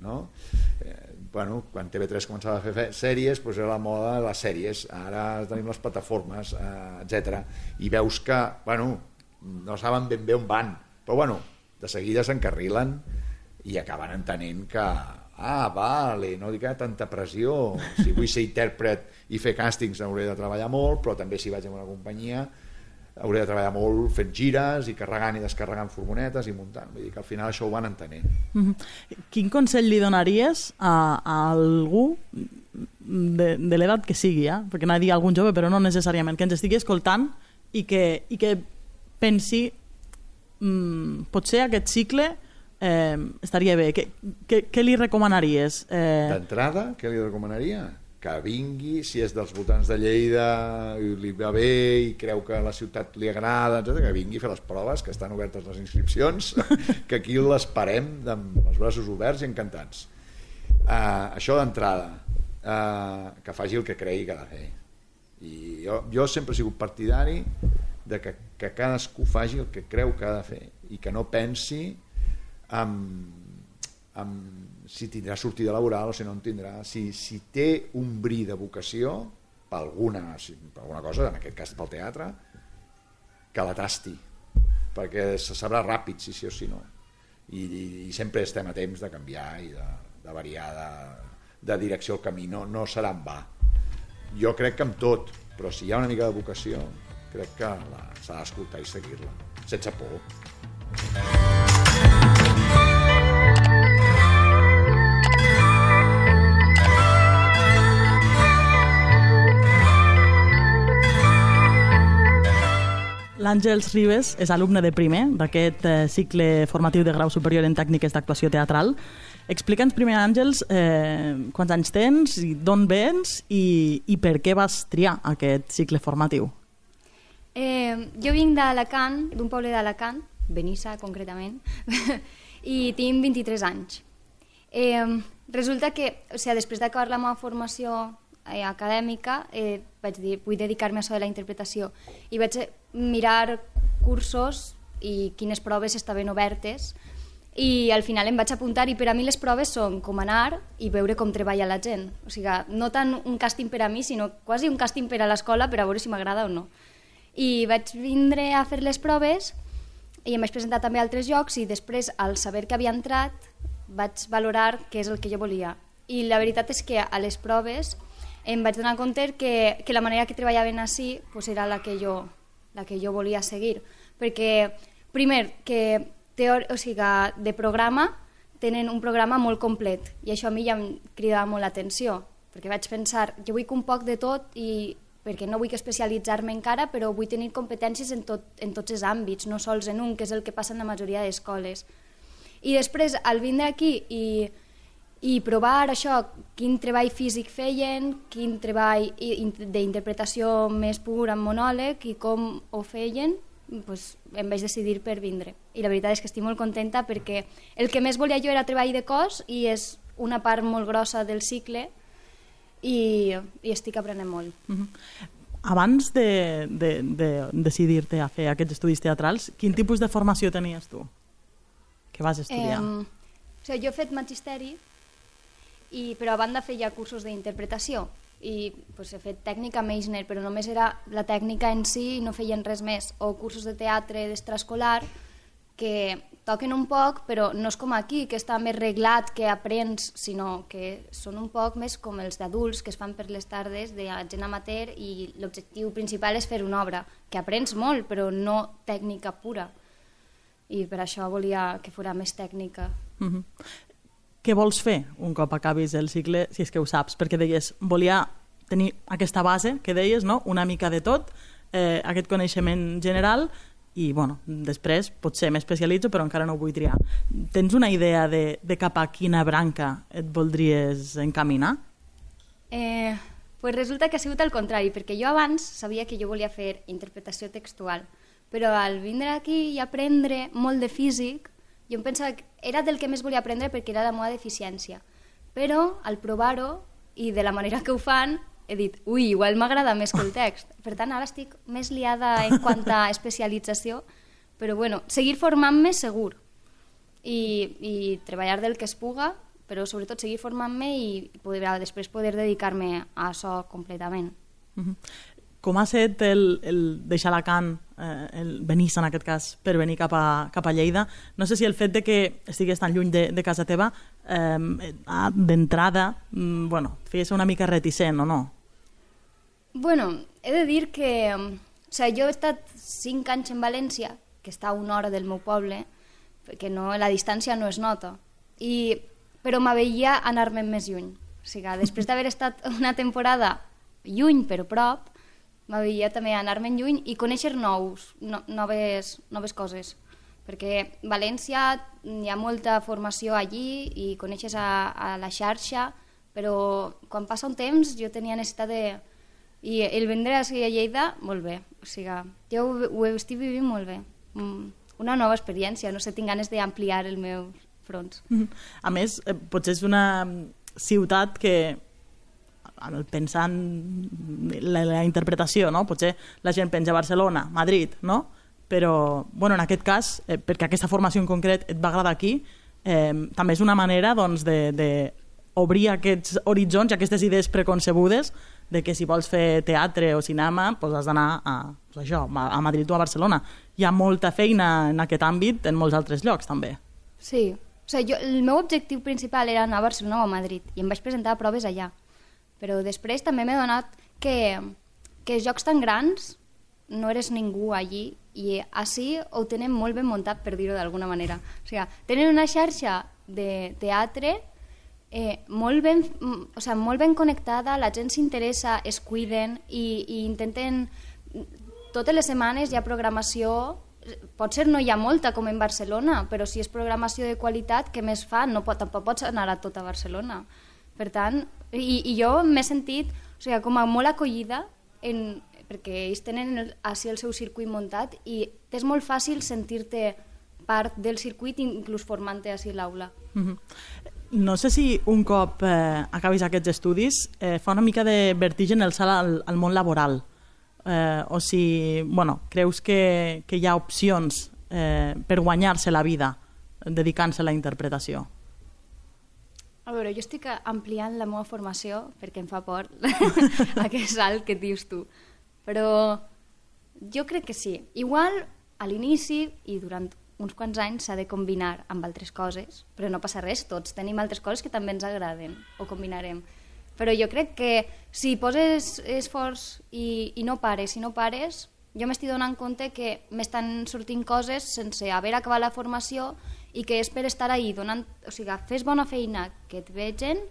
no? Eh, bueno, quan TV3 començava a fer sèries, doncs era la moda de les sèries, ara tenim les plataformes, eh, etc. I veus que, bueno, no saben ben bé on van, però bueno, de seguida s'encarrilen i acaben entenent que ah, vale, no dic tanta pressió, si vull ser intèrpret i fer càstings hauré de treballar molt, però també si vaig a una companyia hauré de treballar molt fent gires i carregant i descarregant furgonetes i muntant, vull dir que al final això ho van entenent. Mm -hmm. Quin consell li donaries a, a algú de, de l'edat que sigui, eh? perquè no dir algun jove, però no necessàriament, que ens estigui escoltant i que, i que pensi mm, potser aquest cicle eh, estaria bé. Què, què, què li recomanaries? Eh... D'entrada, què li recomanaria? Que vingui, si és dels voltants de Lleida, i li va bé i creu que la ciutat li agrada, etc, que vingui a fer les proves, que estan obertes les inscripcions, que aquí l'esperem amb els braços oberts i encantats. Uh, això d'entrada, uh, que faci el que cregui que ha de fer. I jo, jo sempre he sigut partidari de que, que cadascú faci el que creu que ha de fer i que no pensi en, en si tindrà sortida laboral o si no en tindrà. Si, si té un bri de vocació per alguna, per alguna cosa, en aquest cas pel teatre, que la tasti, perquè se sabrà ràpid si sí o si no. I, i, i sempre estem a temps de canviar i de, de variar de, de direcció al camí, no, no serà en va jo crec que amb tot, però si hi ha una mica de vocació, crec que s'ha d'escoltar i seguir-la, sense por. L'Àngels Ribes és alumne de primer d'aquest eh, cicle formatiu de grau superior en tècniques d'actuació teatral. Explica'ns primer, Àngels, eh, quants anys tens, d'on vens i, i per què vas triar aquest cicle formatiu. Eh, jo vinc d'Alacant, d'un poble d'Alacant, Benissa concretament, i tinc 23 anys. Eh, resulta que, o sigui, després d'acabar la meva formació eh, acadèmica, eh, vaig dir, vull dedicar-me a això de la interpretació, i vaig mirar cursos i quines proves estaven obertes, i al final em vaig apuntar i per a mi les proves són com anar i veure com treballa la gent. O sigui, no tant un càsting per a mi, sinó quasi un càsting per a l'escola per a veure si m'agrada o no. I vaig vindre a fer les proves i em vaig presentar també a altres llocs i després, al saber que havia entrat, vaig valorar què és el que jo volia. I la veritat és que a les proves em vaig donar compte que, que la manera que treballaven així pues, era la que, jo, la que jo volia seguir. Perquè, primer, que teor, o sigui, de programa tenen un programa molt complet i això a mi ja em cridava molt l'atenció perquè vaig pensar, jo vull un poc de tot i perquè no vull especialitzar-me encara, però vull tenir competències en, tot, en tots els àmbits, no sols en un, que és el que passa en la majoria d'escoles. I després, al vindre aquí i, i provar això, quin treball físic feien, quin treball d'interpretació més pur en monòleg i com ho feien, pues, em vaig decidir per vindre. I la veritat és que estic molt contenta perquè el que més volia jo era treball de cos i és una part molt grossa del cicle i, i estic aprenent molt. Abans de, de, de decidir-te a fer aquests estudis teatrals, quin tipus de formació tenies tu? Què vas estudiar? Em, o sigui, jo he fet magisteri, i, però a banda feia cursos d'interpretació i pues, he fet tècnica Meisner, però només era la tècnica en si i no feien res més, o cursos de teatre d'extraescolar que toquen un poc, però no és com aquí, que està més reglat, que aprens, sinó que són un poc més com els d'adults que es fan per les tardes de gent amateur i l'objectiu principal és fer una obra, que aprens molt, però no tècnica pura. I per això volia que fos més tècnica. Mhm. Què vols fer un cop acabis el cicle, si és que ho saps? Perquè deies, volia tenir aquesta base que deies, no? una mica de tot, eh, aquest coneixement general, i bueno, després potser m'especialitzo però encara no ho vull triar. Tens una idea de, de cap a quina branca et voldries encaminar? Eh, pues resulta que ha sigut al contrari, perquè jo abans sabia que jo volia fer interpretació textual, però al vindre aquí i aprendre molt de físic, jo em pensava que era del que més volia aprendre perquè era la meva deficiència. Però al provar-ho i de la manera que ho fan, he dit, ui, igual m'agrada més que el text. Per tant, ara estic més liada en quant a especialització, però bueno, seguir formant-me segur i, i treballar del que es puga, però sobretot seguir formant-me i poder, després poder dedicar-me a això completament. Mhm. Com ha estat el, el deixar Alacant, eh, el Benissa en aquest cas, per venir cap a, cap a Lleida? No sé si el fet de que estigués tan lluny de, de casa teva, eh, d'entrada, mm, bueno, feies una mica reticent o no? Bueno, he de dir que... mm, O sigui, jo he estat cinc anys en València, que està a una hora del meu poble, perquè no, la distància no es nota. I, però m'aveia anar-me més lluny. O sigui, després d'haver estat una temporada lluny però prop, m'aveia també anar-me'n lluny i conèixer nous, no, noves, noves coses. Perquè València hi ha molta formació allí i coneixes a, a la xarxa, però quan passa un temps jo tenia necessitat de... I el vendre a Lleida, molt bé. O sigui, jo ho, ho estic vivint molt bé. Mm, Una nova experiència, no sé, tinc ganes d'ampliar el meu fronts. A més, eh, potser és una ciutat que en la, la interpretació, no? potser la gent penja Barcelona, Madrid, no? però bueno, en aquest cas, eh, perquè aquesta formació en concret et va agradar aquí, eh, també és una manera doncs, de, de obrir aquests horitzons i aquestes idees preconcebudes de que si vols fer teatre o cinema doncs has d'anar a, doncs això, a Madrid o a Barcelona. Hi ha molta feina en aquest àmbit en molts altres llocs també. Sí, o sigui, jo, el meu objectiu principal era anar a Barcelona o a Madrid i em vaig presentar a proves allà. Però després també m'he donat que, que jocs tan grans no eres ningú allí i així ho tenen molt ben muntat, per dir-ho d'alguna manera. O sigui, tenen una xarxa de teatre eh, molt, ben, o sigui, molt ben connectada, la gent s'interessa, es cuiden i, i intenten... Totes les setmanes hi ha programació potser no hi ha molta com en Barcelona, però si és programació de qualitat, què més fa? No pot, tampoc pots anar a tota Barcelona. Per tant, i, i jo m'he sentit o sigui, com a molt acollida en, perquè ells tenen el, així el seu circuit muntat i és molt fàcil sentir-te part del circuit inclús formant-te així l'aula. Mm -hmm. No sé si un cop eh, acabis aquests estudis eh, fa una mica de vertigen el salt al, al món laboral eh, o si bueno, creus que, que hi ha opcions eh, per guanyar-se la vida dedicant-se a la interpretació? A veure, jo estic ampliant la meva formació perquè em fa por aquest salt que dius tu. Però jo crec que sí. Igual a l'inici i durant uns quants anys s'ha de combinar amb altres coses, però no passa res, tots tenim altres coses que també ens agraden, o combinarem. Però jo crec que si poses esforç i, i no pares, si no pares, jo m'estic donant compte que m'estan sortint coses sense haver acabat la formació i que és per estar ahí donant, o sigui, fes bona feina, que et vegen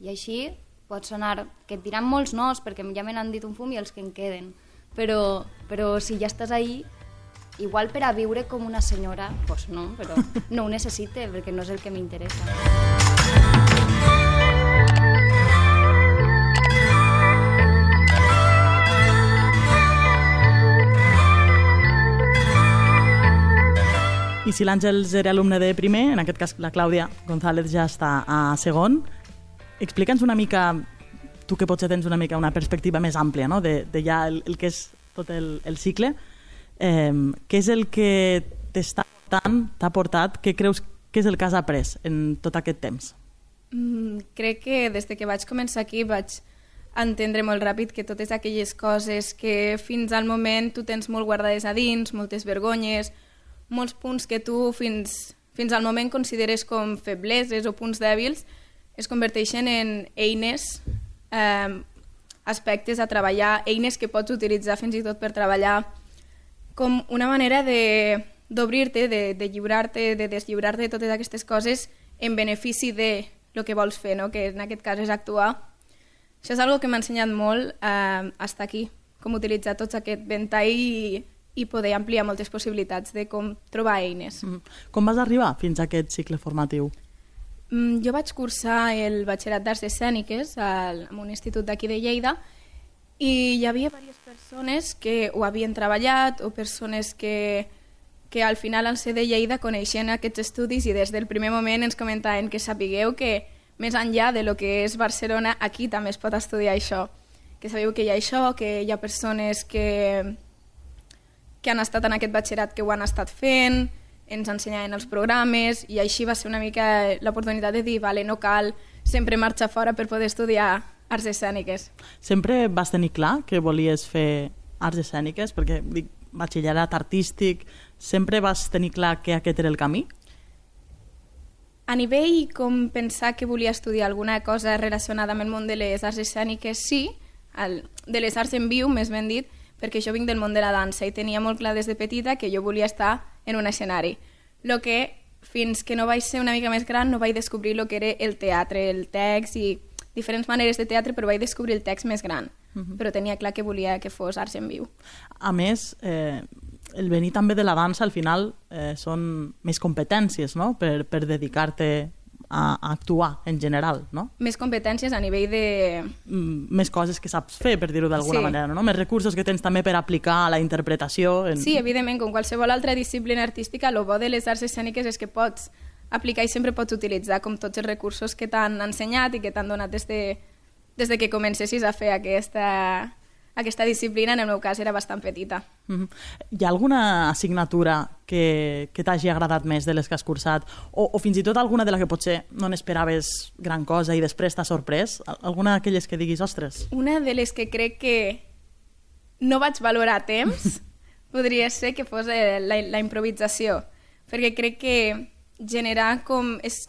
i així pot sonar, que et diran molts nos perquè ja me n'han dit un fum i els que en queden. Però, però si ja estàs ahí igual per a viure com una senyora pues no, però no ho necessite perquè no és el que m'interessa si l'Àngels era alumne de primer, en aquest cas la Clàudia González ja està a segon, explica'ns una mica, tu que potser tens una mica una perspectiva més àmplia no? de, de ja el, el que és tot el, el cicle, eh, què és el que t'està portant, t'ha portat, què creus que és el que has après en tot aquest temps? Mm, crec que des de que vaig començar aquí vaig entendre molt ràpid que totes aquelles coses que fins al moment tu tens molt guardades a dins, moltes vergonyes, molts punts que tu fins, fins al moment consideres com febleses o punts dèbils es converteixen en eines, eh, aspectes a treballar, eines que pots utilitzar fins i tot per treballar com una manera d'obrir-te, de, de lliurar-te, de deslliurar-te de totes aquestes coses en benefici de el que vols fer, no? que en aquest cas és actuar. Això és una que m'ha ensenyat molt eh, estar aquí, com utilitzar tots aquest ventall i poder ampliar moltes possibilitats de com trobar eines. Mm. Com vas arribar fins a aquest cicle formatiu? Mm, jo vaig cursar el batxillerat d'Arts Escèniques al, en un institut d'aquí de Lleida i hi havia diverses persones que ho havien treballat o persones que, que al final al ser de Lleida coneixen aquests estudis i des del primer moment ens comentaven que sapigueu que més enllà de lo que és Barcelona, aquí també es pot estudiar això. Que sabeu que hi ha això, que hi ha persones que, que han estat en aquest batxillerat que ho han estat fent, ens ensenyaven els programes i així va ser una mica l'oportunitat de dir, vale, no cal sempre marxar fora per poder estudiar arts escèniques. Sempre vas tenir clar que volies fer arts escèniques? Perquè dic, batxillerat artístic, sempre vas tenir clar que aquest era el camí? A nivell com pensar que volia estudiar alguna cosa relacionada amb el món de les arts escèniques, sí, el, de les arts en viu, més ben dit, perquè jo vinc del món de la dansa i tenia molt clar des de petita que jo volia estar en un escenari. Lo que fins que no vaig ser una mica més gran no vaig descobrir el que era el teatre, el text i diferents maneres de teatre, però vaig descobrir el text més gran. Uh mhm. -huh. Però tenia clar que volia que fos arts en viu. A més, eh, el venir també de la dansa, al final, eh, són més competències, no?, per, per dedicar-te a, a actuar en general, no? Més competències a nivell de... Mm, més coses que saps fer, per dir-ho d'alguna sí. manera, no? Més recursos que tens també per aplicar a la interpretació. En... Sí, evidentment, com qualsevol altra disciplina artística, el bo de les arts escèniques és que pots aplicar i sempre pots utilitzar com tots els recursos que t'han ensenyat i que t'han donat des de, des de que comencessis a fer aquesta, aquesta disciplina, en el meu cas, era bastant petita. Mm -hmm. Hi ha alguna assignatura que, que t'hagi agradat més de les que has cursat? O, o fins i tot alguna de la que potser no n'esperaves gran cosa i després t'ha sorprès? Alguna d'aquelles que diguis, ostres? Una de les que crec que no vaig valorar a temps podria ser que fos eh, la, la improvisació, perquè crec que generar com... És,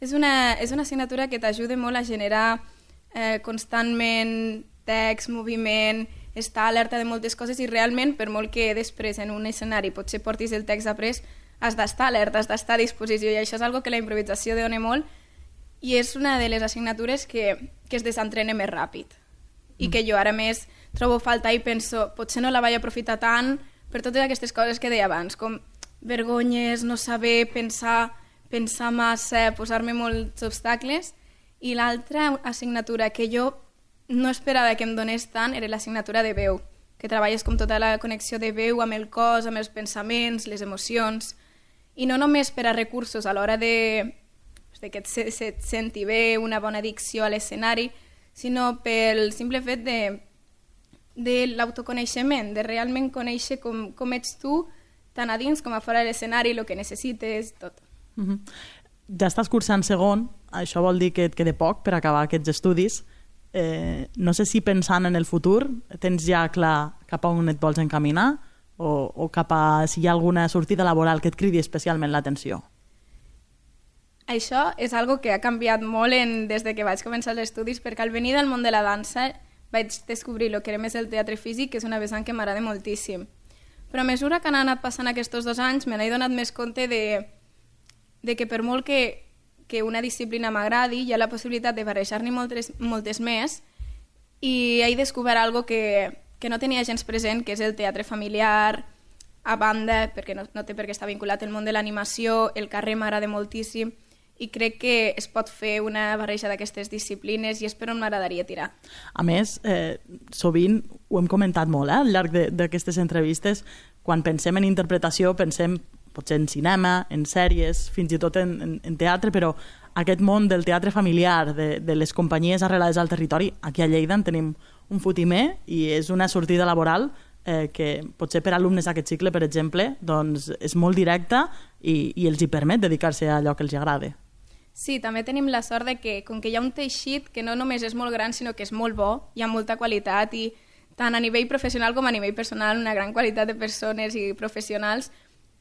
és, una, és una assignatura que t'ajuda molt a generar eh, constantment text, moviment, està alerta de moltes coses i realment, per molt que després en un escenari potser portis el text après, has d'estar alerta, has d'estar a disposició i això és algo que la improvisació dona molt i és una de les assignatures que, que es desentrena més ràpid. I que jo ara més trobo falta i penso potser no la vaig aprofitar tant per totes aquestes coses que deia abans, com vergonyes, no saber pensar, pensar massa, posar-me molts obstacles. I l'altra assignatura que jo no esperava que em donés tant era l'assignatura de veu, que treballes com tota la connexió de veu amb el cos, amb els pensaments, les emocions, i no només per a recursos a l'hora de, de que et se, se senti bé, una bona dicció a l'escenari, sinó pel simple fet de, de l'autoconeixement, de realment conèixer com, com ets tu, tant a dins com a fora de l'escenari, el que necessites, tot. Mm -hmm. Ja estàs cursant segon, això vol dir que et queda poc per acabar aquests estudis eh, no sé si pensant en el futur tens ja clar cap a on et vols encaminar o, o cap a si hi ha alguna sortida laboral que et cridi especialment l'atenció. Això és algo que ha canviat molt en, des de que vaig començar els estudis, perquè al venir del món de la dansa vaig descobrir el que era més el teatre físic, que és una vessant que m'agrada moltíssim. Però a mesura que han anat passant aquests dos anys, me n'he donat més compte de, de que per molt que que una disciplina m'agradi, hi ha la possibilitat de barrejar-n'hi moltes, moltes més i he descobert algo que, que no tenia gens present, que és el teatre familiar, a banda, perquè no, no té per què estar vinculat al món de l'animació, el carrer m'agrada moltíssim, i crec que es pot fer una barreja d'aquestes disciplines i és per on m'agradaria tirar. A més, eh, sovint ho hem comentat molt eh, al llarg d'aquestes entrevistes, quan pensem en interpretació pensem potser en cinema, en sèries, fins i tot en, en, en teatre, però aquest món del teatre familiar, de, de les companyies arrelades al territori, aquí a Lleida en tenim un fotimer i és una sortida laboral eh, que potser per alumnes d'aquest cicle, per exemple, doncs és molt directa i, i els hi permet dedicar-se a allò que els agrada. Sí, també tenim la sort de que, com que hi ha un teixit que no només és molt gran, sinó que és molt bo, hi ha molta qualitat i tant a nivell professional com a nivell personal, una gran qualitat de persones i professionals,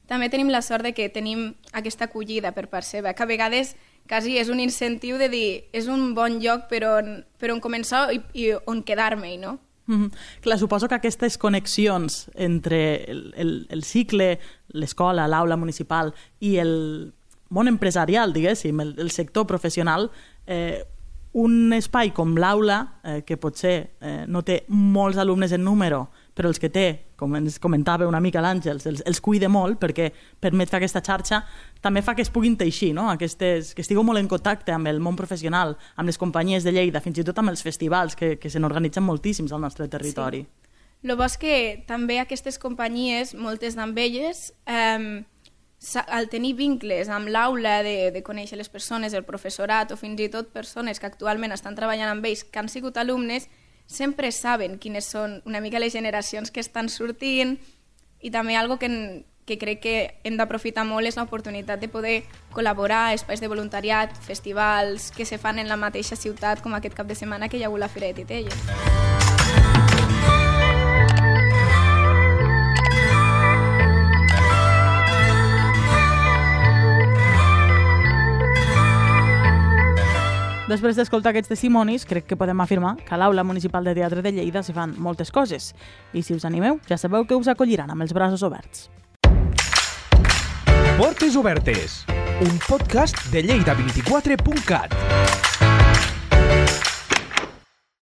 també tenim la sort de que tenim aquesta acollida per part seva, que a vegades quasi és un incentiu de dir és un bon lloc per on, per on començar i, i on quedar-me, no? Mm -hmm. Clar, suposo que aquestes connexions entre el, el, el cicle, l'escola, l'aula municipal i el món empresarial, diguéssim, el, el sector professional, eh, un espai com l'aula, eh, que potser eh, no té molts alumnes en número, però els que té, com ens comentava una mica l'Àngels, els, els cuida molt perquè permet fer aquesta xarxa, també fa que es puguin teixir, no? Aquestes, que estigueu molt en contacte amb el món professional, amb les companyies de Lleida, fins i tot amb els festivals, que, que se n'organitzen moltíssims al nostre territori. Sí. El bo és que també aquestes companyies, moltes d'elles, eh, al tenir vincles amb l'aula de, de conèixer les persones, el professorat o fins i tot persones que actualment estan treballant amb ells que han sigut alumnes, sempre saben quines són una mica les generacions que estan sortint i també algo que, que crec que hem d'aprofitar molt és l'oportunitat de poder col·laborar a espais de voluntariat, festivals que se fan en la mateixa ciutat com aquest cap de setmana que hi ha hagut la Fira de Titelles. Després d'escoltar aquests testimonis, crec que podem afirmar que a l'Aula Municipal de Teatre de Lleida s'hi fan moltes coses. I si us animeu, ja sabeu que us acolliran amb els braços oberts. Portes Obertes, un podcast de lleida24.cat.